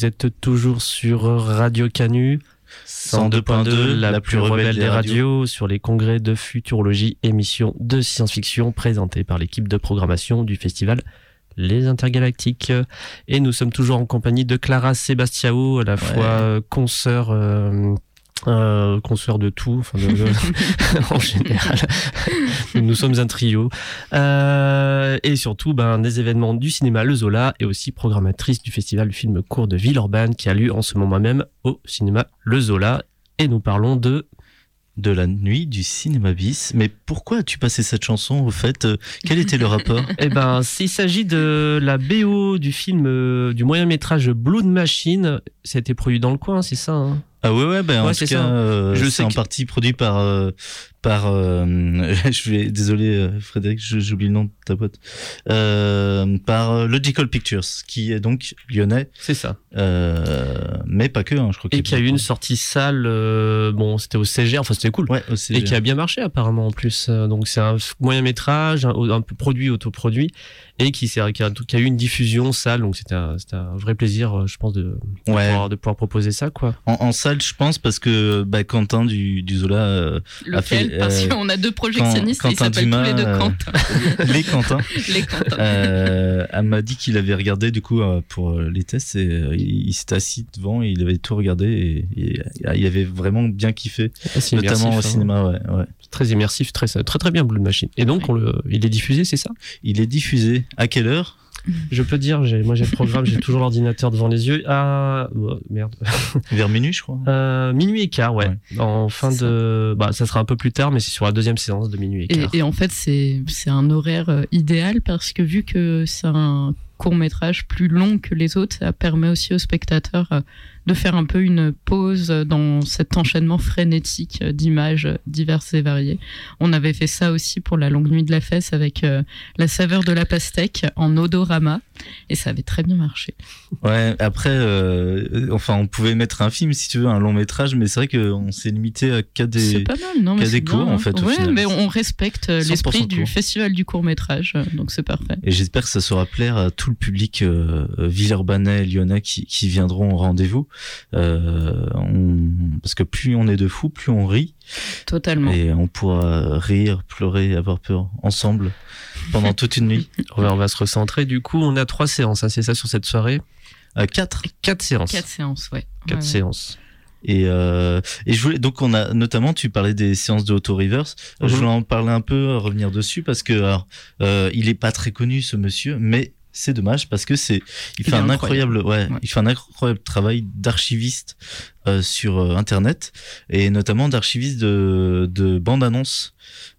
Vous êtes toujours sur Radio Canu 102.2, la plus rebelle des radios, sur les congrès de futurologie, émission de science-fiction présentée par l'équipe de programmation du festival Les Intergalactiques. Et nous sommes toujours en compagnie de Clara Sebastiao, à la fois euh, consoeur, euh, euh, consoeur de tout, enfin de- de- [LAUGHS] [LAUGHS] en général. nous sommes un trio. Euh, et surtout, ben, des événements du cinéma Le Zola et aussi programmatrice du festival du film court de Villeurbanne qui a lieu en ce moment même au cinéma Le Zola. Et nous parlons de De la nuit du cinéma bis. Mais pourquoi as-tu passé cette chanson au fait euh, Quel était le rapport [LAUGHS] Eh ben, s'il s'agit de la BO du film, euh, du moyen métrage Blood Machine, ça a été produit dans le coin, c'est ça hein? Ah ouais ouais ben en Ouais, tout c'est cas euh, Je c'est en que- partie produit par euh, par euh, [LAUGHS] je vais désolé euh, Frédéric j'oublie le nom de ta pote euh, par Logical Pictures qui est donc lyonnais C'est ça. mais pas que hein, je crois Et qui a eu une sortie salle, euh, bon, c'était au CGR, enfin c'était cool. ouais aussi Et qui a bien marché apparemment en plus. Donc c'est un moyen métrage, un, un peu produit, autoproduit, et qui, a, qui a eu une diffusion salle. Donc c'était un, un vrai plaisir, je pense, de, de ouais pouvoir, de pouvoir proposer ça, quoi. en, en salle salle, je pense, parce que bah, Quentin du, du Zola. euh, Lequel fait, Parce euh, qu'on a deux projectionnistes et ils Quentin s'appellent tous les deux euh, Quentin. [LAUGHS] les Quentin. [LAUGHS] les Quentin. Euh, elle m'a dit qu'il avait regardé du coup pour les tests et il, il s'était assis devant et il avait tout regardé et, et, il avait vraiment bien kiffé, Ah, notamment au hein. cinéma. Ouais, ouais. Très immersif, très, très très bien Blue Machine. Et donc, on le, il est diffusé, c'est ça? Il est diffusé à quelle heure? [LAUGHS] Je peux dire, j'ai- moi j'ai le programme, j'ai toujours l'ordinateur devant les yeux. Ah, oh, merde. [LAUGHS] Vers minuit, je crois. Euh, minuit et quart, ouais. En fin de. Bah, ça sera un peu plus tard, mais c'est sur la deuxième séance de minuit et Et, quart. et en fait, c'est c'est un horaire euh, idéal parce que vu que c'est un court métrage plus long que les autres, ça permet aussi aux spectateurs euh, de faire un peu une pause dans cet enchaînement frénétique d'images diverses et variées. On avait fait ça aussi pour la longue nuit de la fesse avec euh, la saveur de la pastèque en odorama et ça avait très bien marché. Ouais, après, euh, enfin, on pouvait mettre un film si tu veux, un long métrage, mais c'est vrai qu'on s'est limité à qu'à des. pas mal, non des cours, bien, en fait, au Ouais, final. mais on respecte euh, 100% l'esprit du festival du court métrage, donc c'est parfait. Et j'espère que ça saura plaire à tout le public euh, villeurbanais et lyonnais qui, qui viendront au rendez-vous. Euh, on- Parce que plus on est de fous, plus on rit. Totalement. Et on pourra rire, pleurer, avoir peur ensemble pendant toute une nuit. [LAUGHS] On va, on va se recentrer. Du coup, on a trois séances, hein, c'est ça sur cette soirée À quatre. Quatre séances. Quatre séances, ouais. Quatre Ouais, ouais. séances. Et, euh, et je voulais donc on a notamment tu parlais des séances de auto reverse. Euh, Je Mhm. voulais en parler un peu, euh, revenir dessus parce que alors, euh, il est pas très connu ce monsieur, mais c'est dommage parce que c'est il fait est un incroyable. incroyable, ouais, Ouais. il fait un incroyable travail d'archiviste euh, sur euh, internet et notamment d'archiviste de, de bande annonce.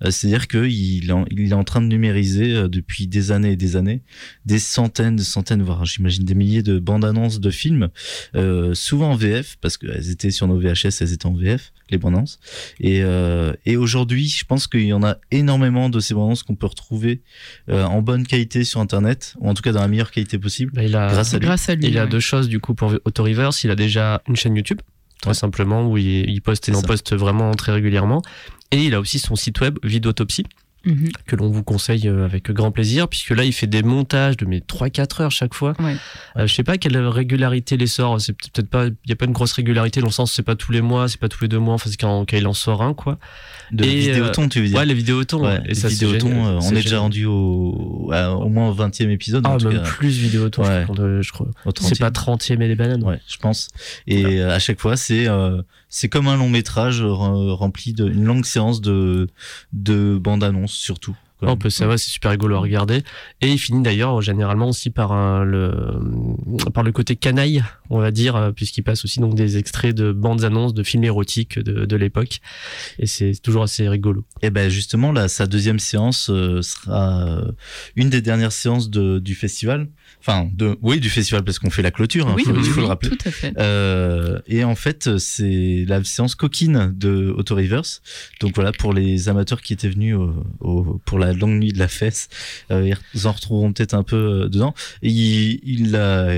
C'est-à-dire qu'il est en- il est en train de numériser euh, depuis des années et des années des centaines, des centaines, voire j'imagine des milliers de bandes annonces de films, euh, souvent en VF parce qu'elles étaient sur nos VHS, elles étaient en VF les bandes annonces. Et, euh, et aujourd'hui, je pense qu'il y en a énormément de ces bandes annonces qu'on peut retrouver euh, en bonne qualité sur Internet ou en tout cas dans la meilleure qualité possible. Bah, il a, Grâce à lui. Grâce à lui. il a ouais. deux choses du coup pour Auto Reverse. Il a déjà une chaîne YouTube, très Ouais. simplement, où il, il poste et en poste vraiment très régulièrement. Et il a aussi son site web Vidotopsie Mhm. que l'on vous conseille euh, avec grand plaisir, puisque là il fait des montages de mes 3-4 heures chaque fois. Ouais. Euh, je sais pas quelle régularité les sort. C'est peut-être pas, il y a pas une grosse régularité dans le sens c'est pas tous les mois, c'est pas tous les deux mois. Enfin c'est quand, quand il en sort un quoi. De Et, Vidéoton, tu veux dire Ouais les vidéotons. Ouais, et ça c'est Vidéoton, génial. euh, on C'est est déjà rendu au, à- au moins au 20e épisode. Ah en tout même cas, plus vidéotons. Ouais. Je crois, C'est 30e. pas 30e et les bananes. Ouais, je pense. Et euh, à chaque fois, c'est euh, c'est comme un long métrage euh, rempli d'une longue séance de de bande annonce surtout. On peut, ça va, c'est super rigolo à regarder. Et il finit d'ailleurs généralement aussi par un, le, par le côté canaille, on va dire, euh, puisqu'il passe aussi donc des extraits de bandes annonces de films érotiques de, de l'époque. Et c'est toujours assez rigolo. Et ben justement, là, sa deuxième séance euh, sera euh, une des dernières séances de, du festival. Enfin, de, oui, du festival parce qu'on fait la clôture. hein, Oui, faut, oui, il faut oui, le rappeler. tout à fait. Euh, et en fait, c'est la séance coquine de Auto Reverse. Donc voilà, pour les amateurs qui étaient venus au, au- pour la longue nuit de la fesse, euh, ils en retrouveront peut-être un peu euh, dedans. Et il, il, a-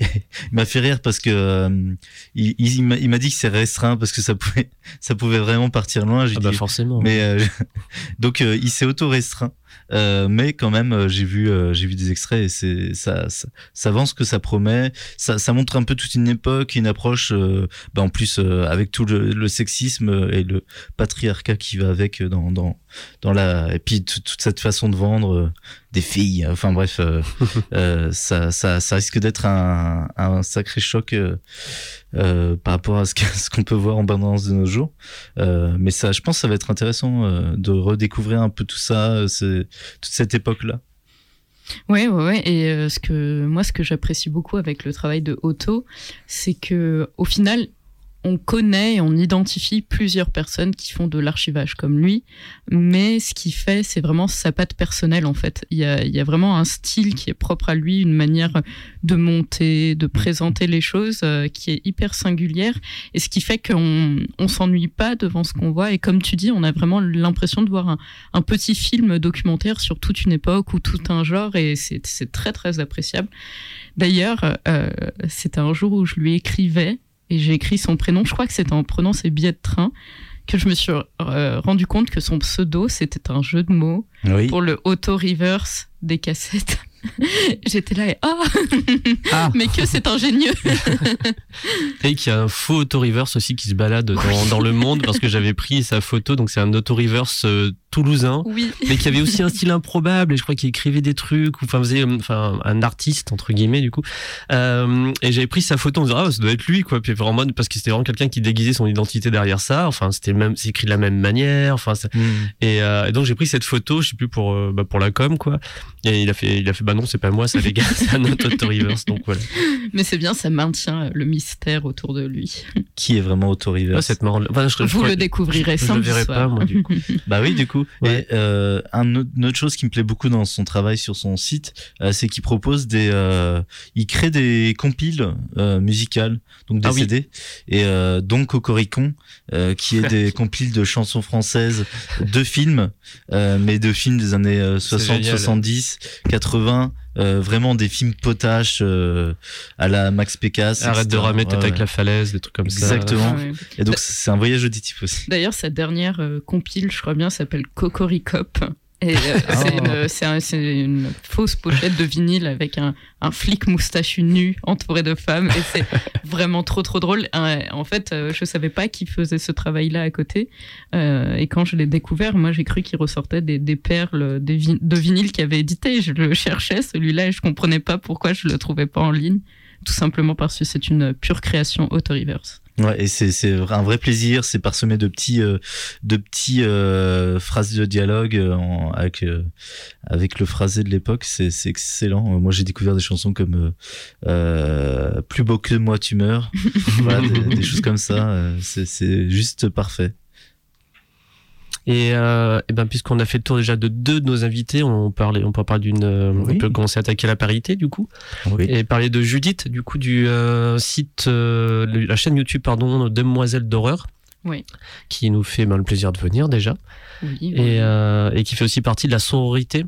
il [LAUGHS] m'a fait rire parce que euh, il, il, m'a- dit que c'est restreint parce que ça pouvait, [LAUGHS] ça pouvait vraiment partir loin. J'ai Ah bah dit, forcément. mais euh, [LAUGHS] donc euh, il s'est auto restreint. Euh, mais quand même, euh, j'ai vu, euh, j'ai vu des extraits et c'est ça, ça, ça vend ce que ça promet. Ça, ça montre un peu toute une époque, une approche. euh, bah, en plus, euh, avec tout le, le sexisme et le patriarcat qui va avec dans dans dans la et puis tout- toute cette façon de vendre des filles. Enfin bref, euh, [LAUGHS] euh, ça, ça, ça risque d'être un, un sacré choc euh, euh, par rapport à ce [LAUGHS] qu'on peut voir en bande-annonce de nos jours. Euh, mais ça, je pense, que ça va être intéressant euh, de redécouvrir un peu tout ça, toute cette époque-là. Ouais, ouais, ouais. Et euh, ce que moi, ce que j'apprécie beaucoup avec le travail de Otto, c'est que au final, on connaît et on identifie plusieurs personnes qui font de l'archivage comme lui, mais ce qu'il fait, c'est vraiment sa patte personnelle en fait. Il y, a, vraiment un style qui est propre à lui, une manière de monter, de présenter les choses euh, qui est hyper singulière, et ce qui fait qu'on on s'ennuie pas devant ce qu'on voit. Et comme tu dis, on a vraiment l'impression de voir un, petit film documentaire sur toute une époque ou tout un genre, et c'est c'est très très appréciable. D'ailleurs, euh, c'était un jour où je lui écrivais et j'ai écrit son prénom. Je crois que c'était en prenant ses billets de train que je me suis euh, rendu compte que son pseudo c'était un jeu de mots Oui. pour le auto reverse des cassettes. [LAUGHS] J'étais là et ah, ah. [LAUGHS] mais que c'est ingénieux. [LAUGHS] et qu'il y a un faux auto-reverse aussi qui se balade dans, dans le monde parce que j'avais pris sa photo, donc c'est un auto-reverse euh, toulousain, oui. mais qui avait aussi un style improbable et je crois qu'il écrivait des trucs ou enfin faisait enfin un artiste entre guillemets du coup. Euh, et j'avais pris sa photo en disant ah ça doit être lui quoi puis vraiment parce que c'était vraiment quelqu'un qui déguisait son identité derrière ça. Enfin c'était même c'est écrit de la même manière. Enfin hmm. euh, et, donc j'ai pris cette photo je sais plus pour euh, bah, pour la com quoi. Et il a fait il a fait bah non c'est pas moi ça les gars c'est [LAUGHS] un autre auto-reverse donc voilà. Mais c'est bien ça maintient le mystère autour de lui. Qui est vraiment auto-reverse ah, cette enfin, je, Vous le découvrirez je, je le verrai pas moi du coup. [LAUGHS] bah oui du coup et euh, un autre, une autre chose qui me plaît beaucoup dans son travail sur son site, euh, c'est qu'il propose des, euh, il crée des compiles euh, musicales, donc des ah CD, et euh, donc Cocoricon, euh, qui est des [LAUGHS] compiles de chansons françaises, de films, mais de films des années 60, 70, 80. Euh, vraiment des films potaches euh, à la Max Pécasse. Arrête de ramer tête avec la falaise, des trucs comme ça. Exactement. Et donc c'est un voyage auditif aussi. D'ailleurs, sa dernière euh, compile, je crois bien, s'appelle Cocoricop. Et euh, c'est oh. une, fausse pochette de vinyle avec un, un, flic moustachu nu entouré de femmes. Et c'est [LAUGHS] vraiment trop, trop drôle. En fait, euh, je savais pas qu'il faisait ce travail-là à côté. Euh, et quand je l'ai découvert, moi, j'ai cru qu'il ressortait des, des perles des de vinyle qu'il avait édité. Je le cherchais, celui-là, et je comprenais pas pourquoi je le trouvais pas en ligne. Tout simplement parce que c'est une pure création auto-reverse. Ouais, et c'est un vrai plaisir. C'est parsemé de petits euh, de petits euh, phrases de dialogue euh, avec avec le phrasé de l'époque. C'est excellent. Moi, j'ai découvert des chansons comme Plus beau que moi, tu meurs. [LAUGHS] voilà, des, des, choses comme ça. c'est juste parfait. Et, euh, et ben puisqu'on a fait le tour déjà de deux de nos invités, on parlait, on peut parler d'une, euh, on peut commencer à attaquer la parité du coup, oui. et parler de Judith du coup du euh, site, euh, la chaîne YouTube pardon, Demoiselle d'horreur. Oui. Qui nous fait ben, le plaisir de venir déjà. Oui, et, euh, et qui fait aussi partie de la sororité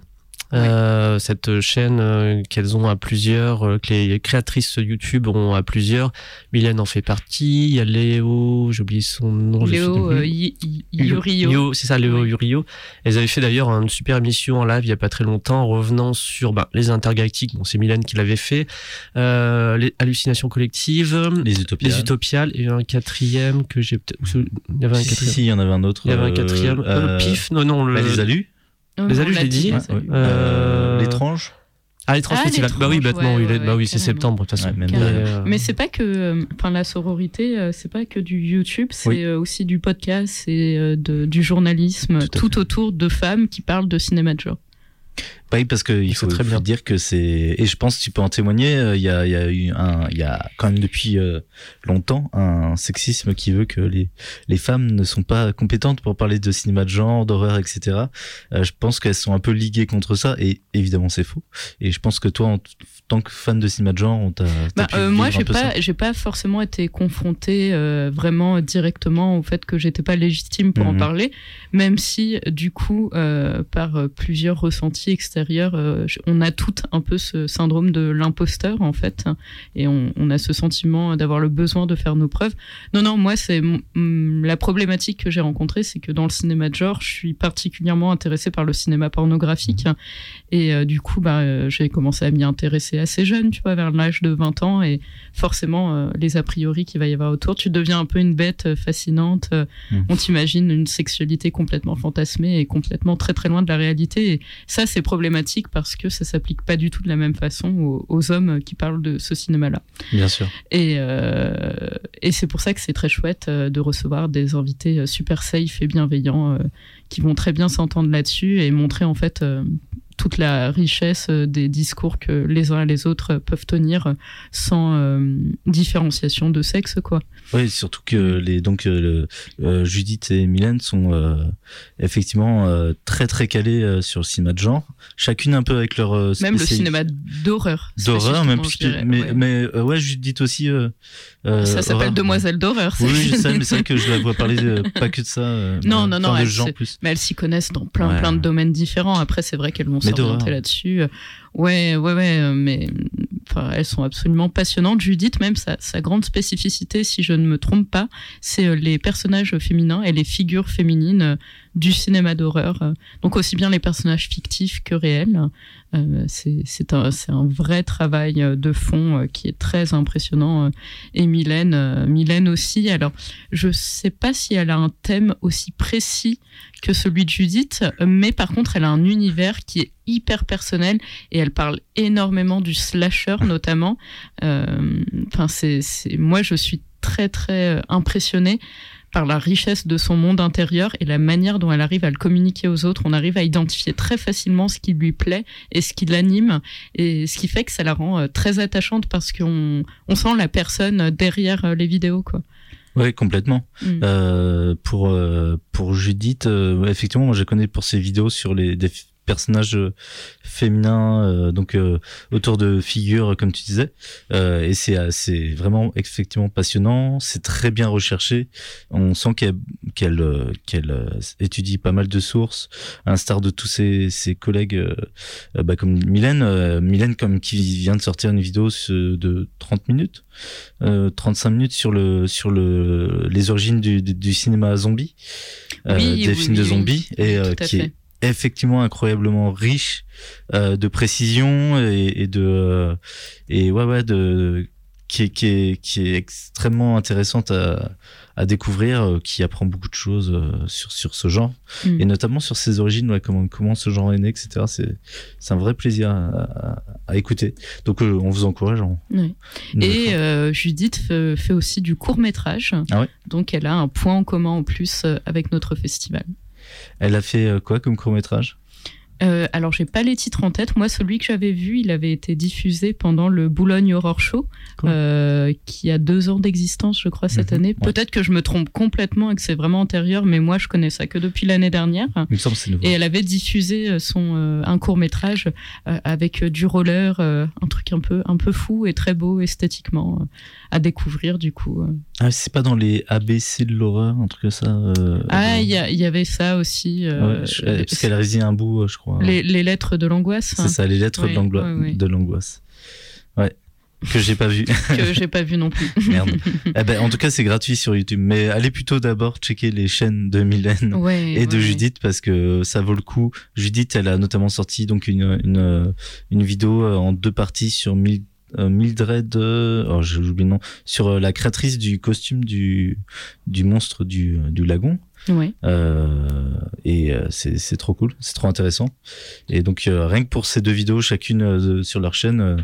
euh, cette chaîne euh, qu'elles ont à plusieurs, euh, que les créatrices YouTube ont à plusieurs. Mylène en fait partie. Il y a Léo, j'ai oublié son nom. Léo Yurio. C'est ça, Léo Yurio. Elles avaient fait d'ailleurs une super émission en live il y a pas très longtemps, revenant sur bah, les intergalactiques. Bon, c'est Mylène qui l'avait fait. les hallucinations collectives. Les utopiales. Les utopiales. Et un quatrième que j'ai peut-être. Il y avait un quatrième. Si, il y en avait un autre. Il y avait un quatrième. Euh, pif. Non, non. Le... Bah, les alus. Les alus, je l'ai dit. Euh... L'étrange. Ah, l'étrange ah, festival. Bah oui, bêtement, oui, bah oui, c'est septembre de toute façon. Euh... Mais c'est pas que, euh, enfin, la sororité, euh, c'est pas que du YouTube, c'est oui. Aussi du podcast, c'est du journalisme, tout, tout autour de femmes qui parlent de cinéma de genre. Oui, parce qu'il faut, très bien dire que c'est et je pense que tu peux en témoigner. Euh, il y a, il y a eu un, il y a quand même depuis euh, longtemps un sexisme qui veut que les les femmes ne sont pas compétentes pour parler de cinéma de genre, d'horreur, etc. Euh, je pense qu'elles sont un peu liguées contre ça et évidemment c'est faux. Et je pense que toi, en tant que fan de cinéma de genre, on t'a. Bah, euh, moi, j'ai pas, j'ai pas forcément été confrontée euh, vraiment directement au fait que j'étais pas légitime pour en mhm. parler, même si du coup, euh, par plusieurs ressentis extérieurs on a tout un peu ce syndrome de l'imposteur en fait, et on, a ce sentiment d'avoir le besoin de faire nos preuves. Non, non, moi c'est la problématique que j'ai rencontrée, c'est que dans le cinéma de genre, je suis particulièrement intéressée par le cinéma pornographique, et euh, du coup, bah, j'ai commencé à m'y intéresser assez jeune, tu vois, vers l'âge de 20 ans, et forcément, les a priori qu'il va y avoir autour, tu deviens un peu une bête fascinante. Mmh. On t'imagine une sexualité complètement fantasmée et complètement très très loin de la réalité, et ça c'est problématique parce que ça s'applique pas du tout de la même façon aux, hommes qui parlent de ce cinéma-là. Bien sûr. Et, euh, et c'est pour ça que c'est très chouette euh, de recevoir des invités euh, super safe et bienveillants qui vont très bien s'entendre là-dessus et montrer en fait toute la richesse euh, des discours que les uns et les autres peuvent tenir sans euh, différenciation de sexe, quoi. Oui, surtout que les donc euh, Judith et Mylène sont effectivement très très calées sur le cinéma de genre, chacune un peu avec leur même le cinéma d'horreur. D'horreur, même mais mais ouais, Judith aussi. Ça s'appelle Demoiselle d'horreur. Oui, je sais, mais c'est vrai que je la vois parler pas que de ça. [LAUGHS] non, non, non, mais elles s'y connaissent dans plein plein de domaines différents. Après, c'est vrai qu'elles vont s'orienter là-dessus. Ouais, ouais, ouais, mais elles sont absolument passionnantes. Judith, même sa, sa, grande spécificité, si je ne me trompe pas, c'est les personnages féminins et les figures féminines du cinéma d'horreur. Donc aussi bien les personnages fictifs que réels. Euh, c'est un, vrai travail de fond euh, qui est très impressionnant. Et Mylène, euh, Mylène aussi. Alors, je sais pas si elle a un thème aussi précis que celui de Judith, mais par contre, elle a un univers qui est hyper personnel et elle parle énormément du slasher notamment. Enfin, c'est moi, je suis très très impressionnée par la richesse de son monde intérieur et la manière dont elle arrive à le communiquer aux autres. On arrive à identifier très facilement ce qui lui plaît et ce qui l'anime, et ce qui fait que ça la rend euh, très attachante parce qu'on on sent la personne derrière euh, les vidéos, quoi. Oui, complètement. Mm. Euh, pour euh, pour Judith, effectivement, moi je connais pour ses vidéos sur les des personnages euh, féminins euh, donc euh, autour de figures comme tu disais. Et c'est c'est vraiment effectivement passionnant. C'est très bien recherché. On sent qu'elle qu'elle qu'elle étudie pas mal de sources. À l'instar de tous ses, ses collègues bah, comme Mylène Mylène comme qui vient de sortir une vidéo de 30 minutes 35 minutes sur le sur le les origines du, du, cinéma zombie des films de zombies et qui est effectivement incroyablement riche euh, de précision et, et de euh, et ouais ouais de qui est, qui est, qui est extrêmement intéressante à, à découvrir, euh, qui apprend beaucoup de choses euh, sur, sur ce genre, mm. et notamment sur ses origines, ouais, comment, comment ce genre est né, etc. C'est, c'est un vrai plaisir à, à, écouter. Donc euh, on vous encourage. En, oui. Et Judith fait, fait, aussi du court métrage, ah ouais donc elle a un point en commun en plus avec notre festival. Elle a fait euh, quoi comme court métrage euh, alors, j'ai pas les titres en tête. Moi, celui que j'avais vu, il avait été diffusé pendant le Boulogne Horror Show, euh, qui a deux ans d'existence, je crois, cette mhm. année. Peut-être que je me trompe complètement et que c'est vraiment antérieur, mais moi, je connais ça que depuis l'année dernière. Et elle avait diffusé euh, son un court métrage avec du roller, un truc un peu un peu fou et très beau esthétiquement à découvrir du coup. Ah, c'est pas dans les ABC de l'horreur, un truc comme ça. ah, il y, y, avait ça aussi. parce qu'elle réside un bout, je crois. Les, lettres de l'angoisse. C'est ça, les lettres de l'angoisse. Ouais. Que j'ai pas vu. [LAUGHS] que j'ai pas vu non plus. [LAUGHS] Merde. Eh ben, en tout cas, c'est gratuit sur YouTube. Mais allez plutôt d'abord checker les chaînes de Mylène [LAUGHS] et de Judith parce que ça vaut le coup. Judith, elle a notamment sorti donc une, une, une vidéo en deux parties sur euh, Mildred, oh, j'ai oublié le nom, sur la créatrice du costume du, du monstre du, du lagon. Ouais. Euh, et euh, c'est trop cool, c'est trop intéressant. Et donc euh, rien que pour ces deux vidéos, chacune euh, sur leur chaîne,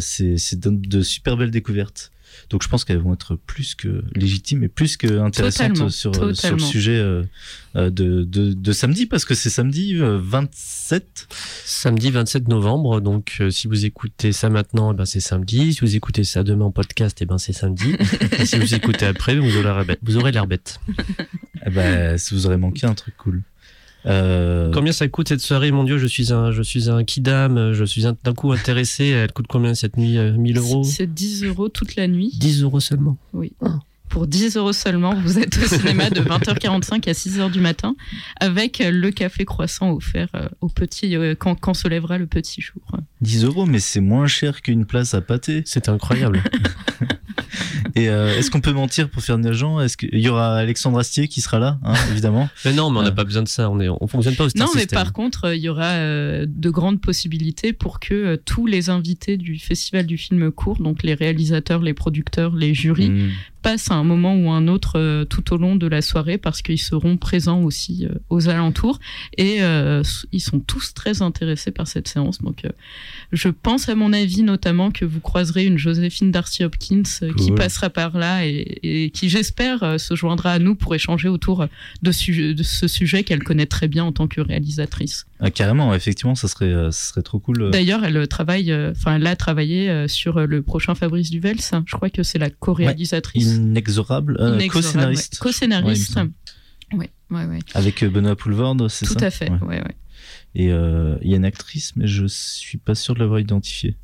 c'est de, de super belles découvertes. Donc je pense qu'elles vont être plus que légitimes et plus que intéressantes sur, sur le sujet euh, de, de, de, samedi, parce que c'est samedi 27. Euh, samedi 27 novembre, donc euh, si vous écoutez ça maintenant, eh ben c'est samedi. Si vous écoutez ça demain en podcast, et eh ben c'est samedi. et si vous écoutez après, vous aurez, vous aurez l'air bête. eh ben, si vous aurez manqué un truc cool. Euh... Combien ça coûte cette soirée Mon Dieu, je suis un, je suis un kidam, je suis d'un coup intéressé. Elle coûte combien cette nuit 1000 euh, euros? C'est 10 euros toute la nuit. 10 euros seulement Oui. Ah. Pour 10 euros seulement, vous êtes au cinéma de 20h45 à 6h du matin avec le café croissant offert euh, au petit, quand, quand se lèvera le petit jour. 10 euros, mais c'est moins cher qu'une place à pâté. C'est incroyable. [LAUGHS] Et euh, est-ce qu'on peut mentir pour faire de l'argent Est-ce qu'il y aura Alexandre Astier qui sera là, hein, évidemment? [LAUGHS] Mais non, mais on n'a euh. pas besoin de ça. On est, on fonctionne pas au star Non, mais par contre, il y aura euh, de grandes possibilités pour que tous les invités du festival du film court, donc les réalisateurs, les producteurs, les jurys, hmm passe à un moment ou un autre euh, tout au long de la soirée parce qu'ils seront présents aussi euh, aux alentours et euh, ils sont tous très intéressés par cette séance. Donc, je pense à mon avis notamment que vous croiserez une Joséphine Darcy Hopkins qui passera par là et, qui, j'espère, se joindra à nous pour échanger autour de, de ce sujet qu'elle connaît très bien en tant que réalisatrice. Ah, carrément, effectivement, ça serait, ça serait trop cool. D'ailleurs, elle travaille, enfin, elle a travaillé sur le prochain Fabrice Duvels. Je crois que c'est la co-réalisatrice inexorable, euh, co-scénariste. Co-scénariste. Ouais, ouais, ouais. Avec euh, Benoît Poulvorde, c'est ça? Tout à fait, ouais, ouais. Et euh, il y a une actrice, mais je suis pas sûr de l'avoir identifiée.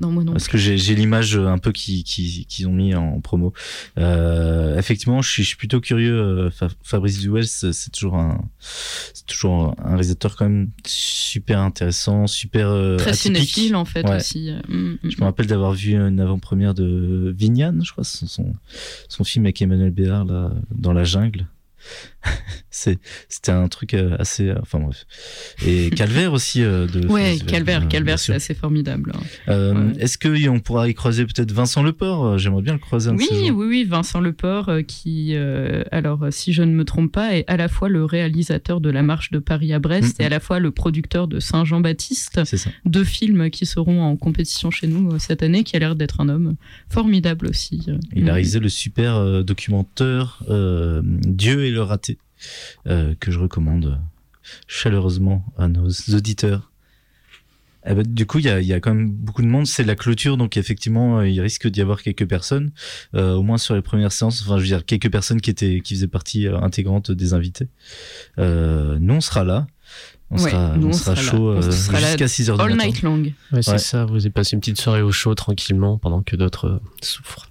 Non, moi non. Parce que j'ai l'image un peu qu'ils qui, qu'ils ont mis en promo. Euh, effectivement, je suis, je suis plutôt curieux. euh, Fa- Fabrice Duel, c'est toujours un, c'est toujours un réalisateur quand même super intéressant, super euh, Très atypique. cinéphile en fait Ouais. aussi. euh, mm, mm, Je me rappelle d'avoir vu une avant-première de Vignane, je crois, son, son, son film avec Emmanuel Béard là, dans la jungle. [LAUGHS] C'était un truc euh, assez, euh, enfin bref. Et [LAUGHS] Calvaire aussi euh, de. Ouais, Calvaire, Calvaire, c'est assez formidable. hein. Euh, Ouais. Est-ce qu'on pourra y croiser peut-être Vincent Leport J'aimerais bien le croiser Oui, oui, oui, Vincent Leport, qui, euh, alors, si je ne me trompe pas, est à la fois le réalisateur de La Marche de Paris à Brest Mhm. et à la fois le producteur de Saint-Jean-Baptiste, C'est ça. deux films qui seront en compétition chez nous cette année, qui a l'air d'être un homme formidable aussi. Il a Mm. réalisé le super documentaire euh, Dieu et le raté, euh, que je recommande chaleureusement à nos auditeurs. Eh ben, du coup, il y a, il y a quand même beaucoup de monde. C'est la clôture, donc effectivement, euh, il risque d'y avoir quelques personnes, euh, au moins sur les premières séances. Enfin, je veux dire, quelques personnes qui étaient, qui faisaient partie euh, intégrante des invités. Euh, nous, on sera là. On Ouais, sera, nous, on on sera chaud On euh, sera là jusqu'à 6 heures du All matin. Night Long. Ouais, c'est Ouais. ça, vous avez passé une petite soirée au chaud tranquillement pendant que d'autres euh, souffrent.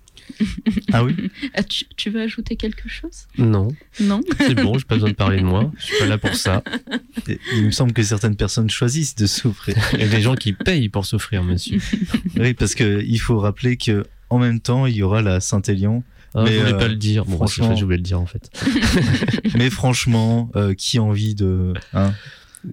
Ah oui. [LAUGHS] Ah, tu, tu veux ajouter quelque chose? Non, Non c'est bon, j'ai pas besoin de parler de moi, [LAUGHS] je suis pas là pour ça. Et Il me semble que certaines personnes choisissent de souffrir. Il y a des gens qui payent pour souffrir, monsieur. [LAUGHS] Oui, parce que il faut rappeler que en même temps, il y aura la Saint-Élion. Ah, Mais, je voulais euh, pas le dire. Bon, franchement- fait, je voulais le dire en fait. Mais franchement, euh, qui a envie de hein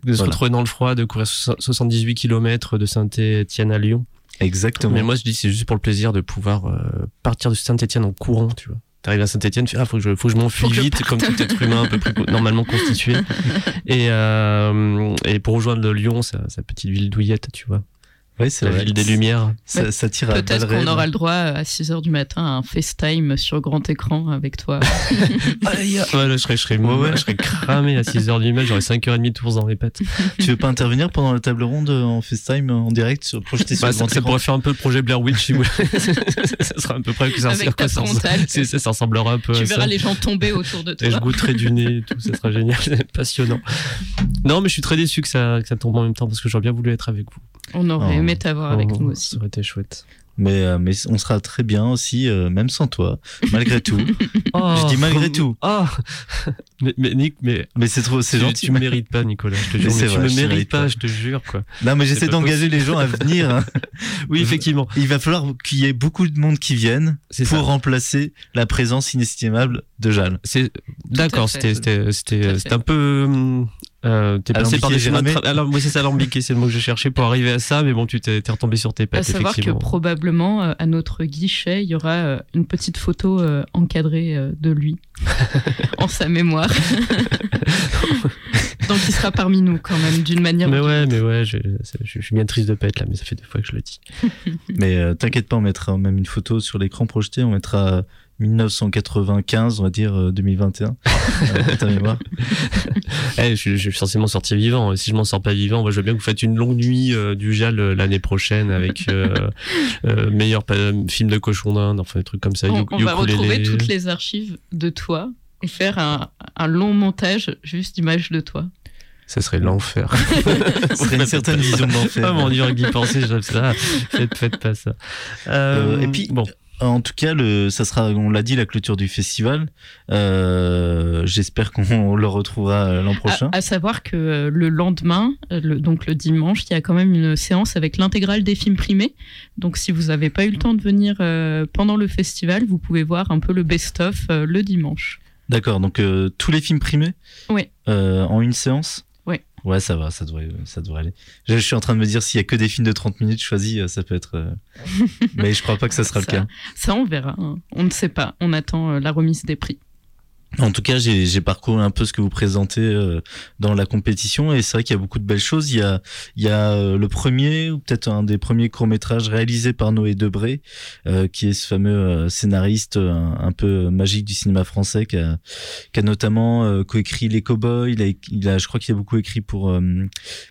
De se Voilà. retrouver dans le froid, de courir so- 78 km de Saint-Étienne à Lyon? Exactement. Mais moi, je dis, c'est juste pour le plaisir de pouvoir euh, partir de Saint-Étienne en courant, tu vois. T'arrives à Saint-Etienne, tu fais, ah, faut que je, faut que je m'enfuis vite, comme tout être humain, un peu plus normalement constitué. [LAUGHS] et, euh, et pour rejoindre le Lyon, sa, sa petite ville douillette, tu vois. Oui, c'est La vrai. ville des Lumières. Ça, ça tire à Peut-être qu'on aura le droit à 6h du matin à un FaceTime sur grand écran avec toi. [LAUGHS] Ouais, là, je serais, je serais, Ouais, ouais. je serais cramé à 6h du mat, j'aurais 5h30 de tours dans les pattes. Tu veux pas intervenir pendant la table ronde en FaceTime en direct, sur- projeté sur Bah, le ça, grand ça écran? pourrait faire un peu le projet Blair Witch, [LAUGHS] ça sera à peu près que ça, Avec ça- ta ça- ça, ça ressemblera un peu tu à verras ça. les gens tomber autour de Et je toi. goûterai du nez et tout, ça sera génial, [LAUGHS] passionnant. Non, mais je suis très déçu que ça, que ça tombe en même temps parce que j'aurais bien voulu être avec vous. On aurait Oh. Aimé t'avoir avec Oh, nous Ça aussi. aurait été chouette. Mais, euh, mais on sera très bien aussi, euh, même sans toi, malgré [LAUGHS] tout. Je dis malgré tout. Ah mais, mais Nick, mais Mais c'est trop, c'est tu, gentil. tu me mérites pas, Nicolas, je te jure. Mais tu vrai, me mérites mérite pas, pas. je te jure, quoi. Non, mais j'essaie d'engager les gens à venir. hein. [LAUGHS] Oui, effectivement. Il va falloir qu'il y ait beaucoup de monde qui vienne pour ça. remplacer la présence inestimable de Jeanne. C'est d'accord, c'était un peu hum, euh, t'es passé par des chemins de alors oui c'est ça alambiqué c'est le mot que je cherchais pour arriver à ça mais bon tu t'es t'es retombé sur tes À pattes savoir que probablement euh, à notre guichet, il y aura euh, une petite photo euh, encadrée euh, de lui [LAUGHS] en sa mémoire. [LAUGHS] Donc il sera parmi nous quand même d'une manière. ou mais d'une ouais autre. mais ouais je, c'est- je suis bien triste de pas être là mais ça fait deux fois que je le dis [LAUGHS] Mais euh, t'inquiète pas, on mettra même une photo sur l'écran projeté. On mettra 1995, on va dire euh, 2021. [LAUGHS] euh, ta mémoire. [LAUGHS] Eh, je, suis- je suis censé m'en sortir vivant si je m'en sors pas vivant moi, je veux bien que vous faites une longue nuit euh, du JAL euh, l'année prochaine avec euh, [LAUGHS] euh, meilleur film de cochon d'Inde enfin des trucs comme ça On, va retrouver toutes les archives de toi et faire un, un long montage juste d'images de toi. ça serait l'enfer Ce serait une certaine vision de l'enfer. Ah mon dieu, d'y penser, je ça. Faites, faites pas ça. Euh, Euh, et puis- bon, En tout cas, le, ça sera, on l'a dit, la clôture du festival. Euh, J'espère [LAUGHS] qu'on le retrouvera l'an prochain. À, à savoir que euh, le lendemain, euh, le- donc le dimanche, il y a quand même une séance avec l'intégrale des films primés. Donc si vous n'avez pas eu le temps de venir euh, pendant le festival, vous pouvez voir un peu le best-of euh, le dimanche. D'accord, donc tous les films primés Oui. En une séance? Ouais, ça va, ça devrait, ça devrait aller. Je, je suis en train de me dire s'il y a que des films de 30 minutes choisis, euh, ça peut être. euh, [LAUGHS] Mais je crois pas que ça sera Ça- le cas. Ça, on verra. hein. On ne sait pas. On attend euh, la remise des prix. En tout cas, j'ai parcouru un peu ce que vous présentez euh, dans la compétition et c'est vrai qu'il y a beaucoup de belles choses. Il y a, il y a euh, le premier, ou peut-être un des premiers courts-métrages réalisés par Noé Debré, euh, qui est ce fameux euh, scénariste un, peu magique du cinéma français, qui a, qui a notamment coécrit Les Cowboys. Il a, il a, je crois qu'il a beaucoup écrit pour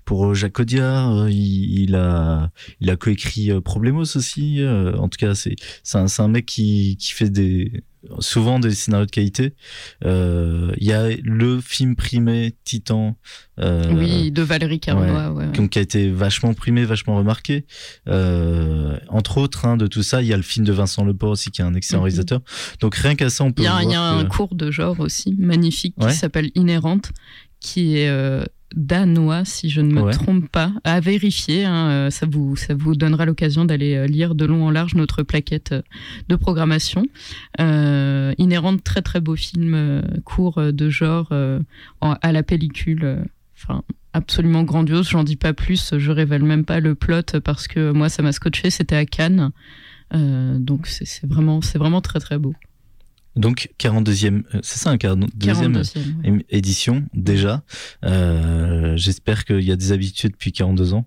pour Jacques Audiard. Il, il a, il a coécrit Problemos aussi. En tout cas, c'est c'est un, un mec qui qui fait des souvent des scénarios de qualité. Euh, Il y a le film primé Titan. euh, oui, de Valérie Carnois. Ouais. qui a été vachement primé, vachement remarqué. Euh, entre autres, hein, de tout ça, il y a le film de Vincent Leport aussi, qui est un excellent Mhm. réalisateur. Donc rien qu'à ça, on peut Il y a, y un cours de genre aussi magnifique qui s'appelle Inhérente, qui est euh, danois, si je ne me Ouais. trompe pas, à vérifier. hein, euh, ça, vous, ça vous donnera l'occasion d'aller euh, lire de long en large notre plaquette euh, de programmation. Euh, Inhérente, très très beau film court de genre euh, en- à la pellicule. Enfin. absolument grandiose, j'en dis pas plus, je révèle même pas le plot parce que moi ça m'a scotché, c'était à Cannes, Euh, donc c'est c'est vraiment, c'est vraiment très très beau. Donc 42e, euh, c'est ça un 42e 42e, ouais. ém- édition déjà. Euh, J'espère qu'il y a des habitués depuis 42 ans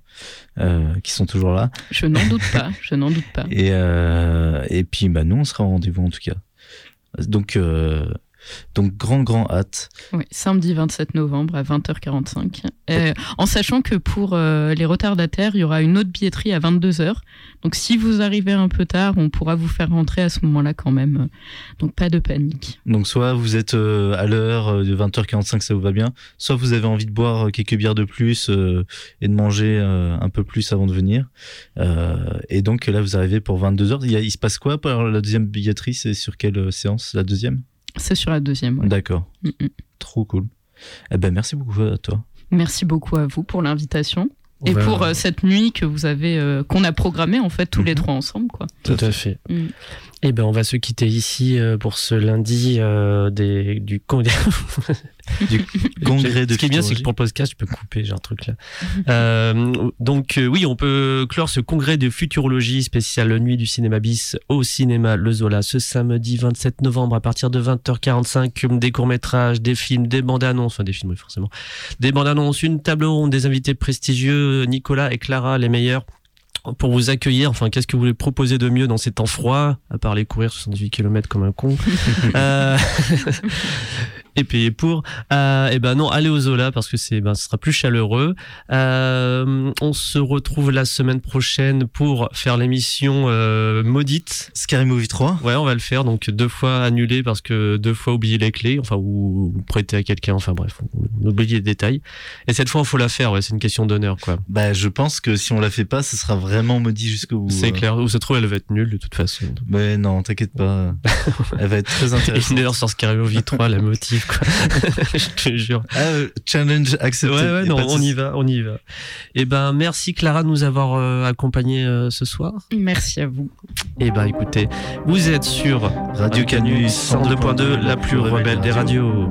euh, qui sont toujours là. Je n'en doute [LAUGHS] pas, je n'en doute pas. Et, euh, et puis bah, nous, on sera au rendez-vous en tout cas. Donc, donc grand, grand hâte. Oui, samedi 27 novembre à 20h45. Euh, en sachant que pour euh, les retardataires, il y aura une autre billetterie à 22h. Donc si vous arrivez un peu tard, on pourra vous faire rentrer à ce moment-là quand même. Donc pas de panique. Donc soit vous êtes euh, à l'heure euh, de 20h45, ça vous va bien, soit vous avez envie de boire quelques bières de plus et de manger un peu plus avant de venir. Et donc là, vous arrivez pour 22h. Il, y a- il se passe quoi pour la deuxième billetterie? C'est sur quelle séance La deuxième? C'est sur la deuxième. ouais. D'accord. Mm, mm. Trop cool. Eh ben merci beaucoup à toi. Merci beaucoup à vous pour l'invitation. Et pour euh, cette nuit que vous avez, euh, qu'on a programmée en fait tous les Mhm. trois ensemble, quoi. Tout à fait. Et ben on va se quitter ici euh, pour ce lundi euh, des, du con- [LAUGHS] Congrès de Ce qui est bien, c'est que pour le podcast, je peux couper, j'ai un truc là. Euh, donc euh, oui, on peut clore ce congrès de futurologie spécial Nuit du cinéma bis au cinéma Le Zola ce samedi 27 novembre à partir de 20h45. Des courts-métrages, des films, des bandes-annonces, enfin des films oui, forcément, des bandes-annonces, une table ronde, des invités prestigieux, Nicolas et Clara, les meilleurs pour vous accueillir. Enfin, qu'est-ce que vous voulez proposer de mieux dans ces temps froids, à part les courir 78 km comme un con? [LAUGHS] [LAUGHS] [LAUGHS] Euh, Et payer pour. Euh, et ben non, allez au Zola parce que c'est, ben, ce sera plus chaleureux. Euh, on se retrouve la semaine prochaine pour faire l'émission euh, maudite. Scary Movie 3 Ouais, on va le faire. Donc deux fois annulé parce que deux fois oublié les clés, enfin ou, ou prêter à quelqu'un. Enfin bref, on, on oublie les détails. Et cette fois, il faut la faire. Ouais, c'est une question d'honneur, quoi. Bah je pense que si on la fait pas, ce sera vraiment maudit jusqu'au bout. C'est Euh, clair. Où se trouve, elle va être nulle de toute façon. Mais non, t'inquiète pas. [LAUGHS] Elle va être très intéressante. une heure sur Scary Movie 3, la motive, [LAUGHS] quoi. Je te jure. Ah, euh, challenge accepté. Ouais, ouais, non, on y va, on y va. Et ben, merci Clara de nous avoir euh, accompagnés euh, ce soir. Merci à vous. Et ben, écoutez, vous êtes sur Radio Canus 102.2, la plus rebelle des radios.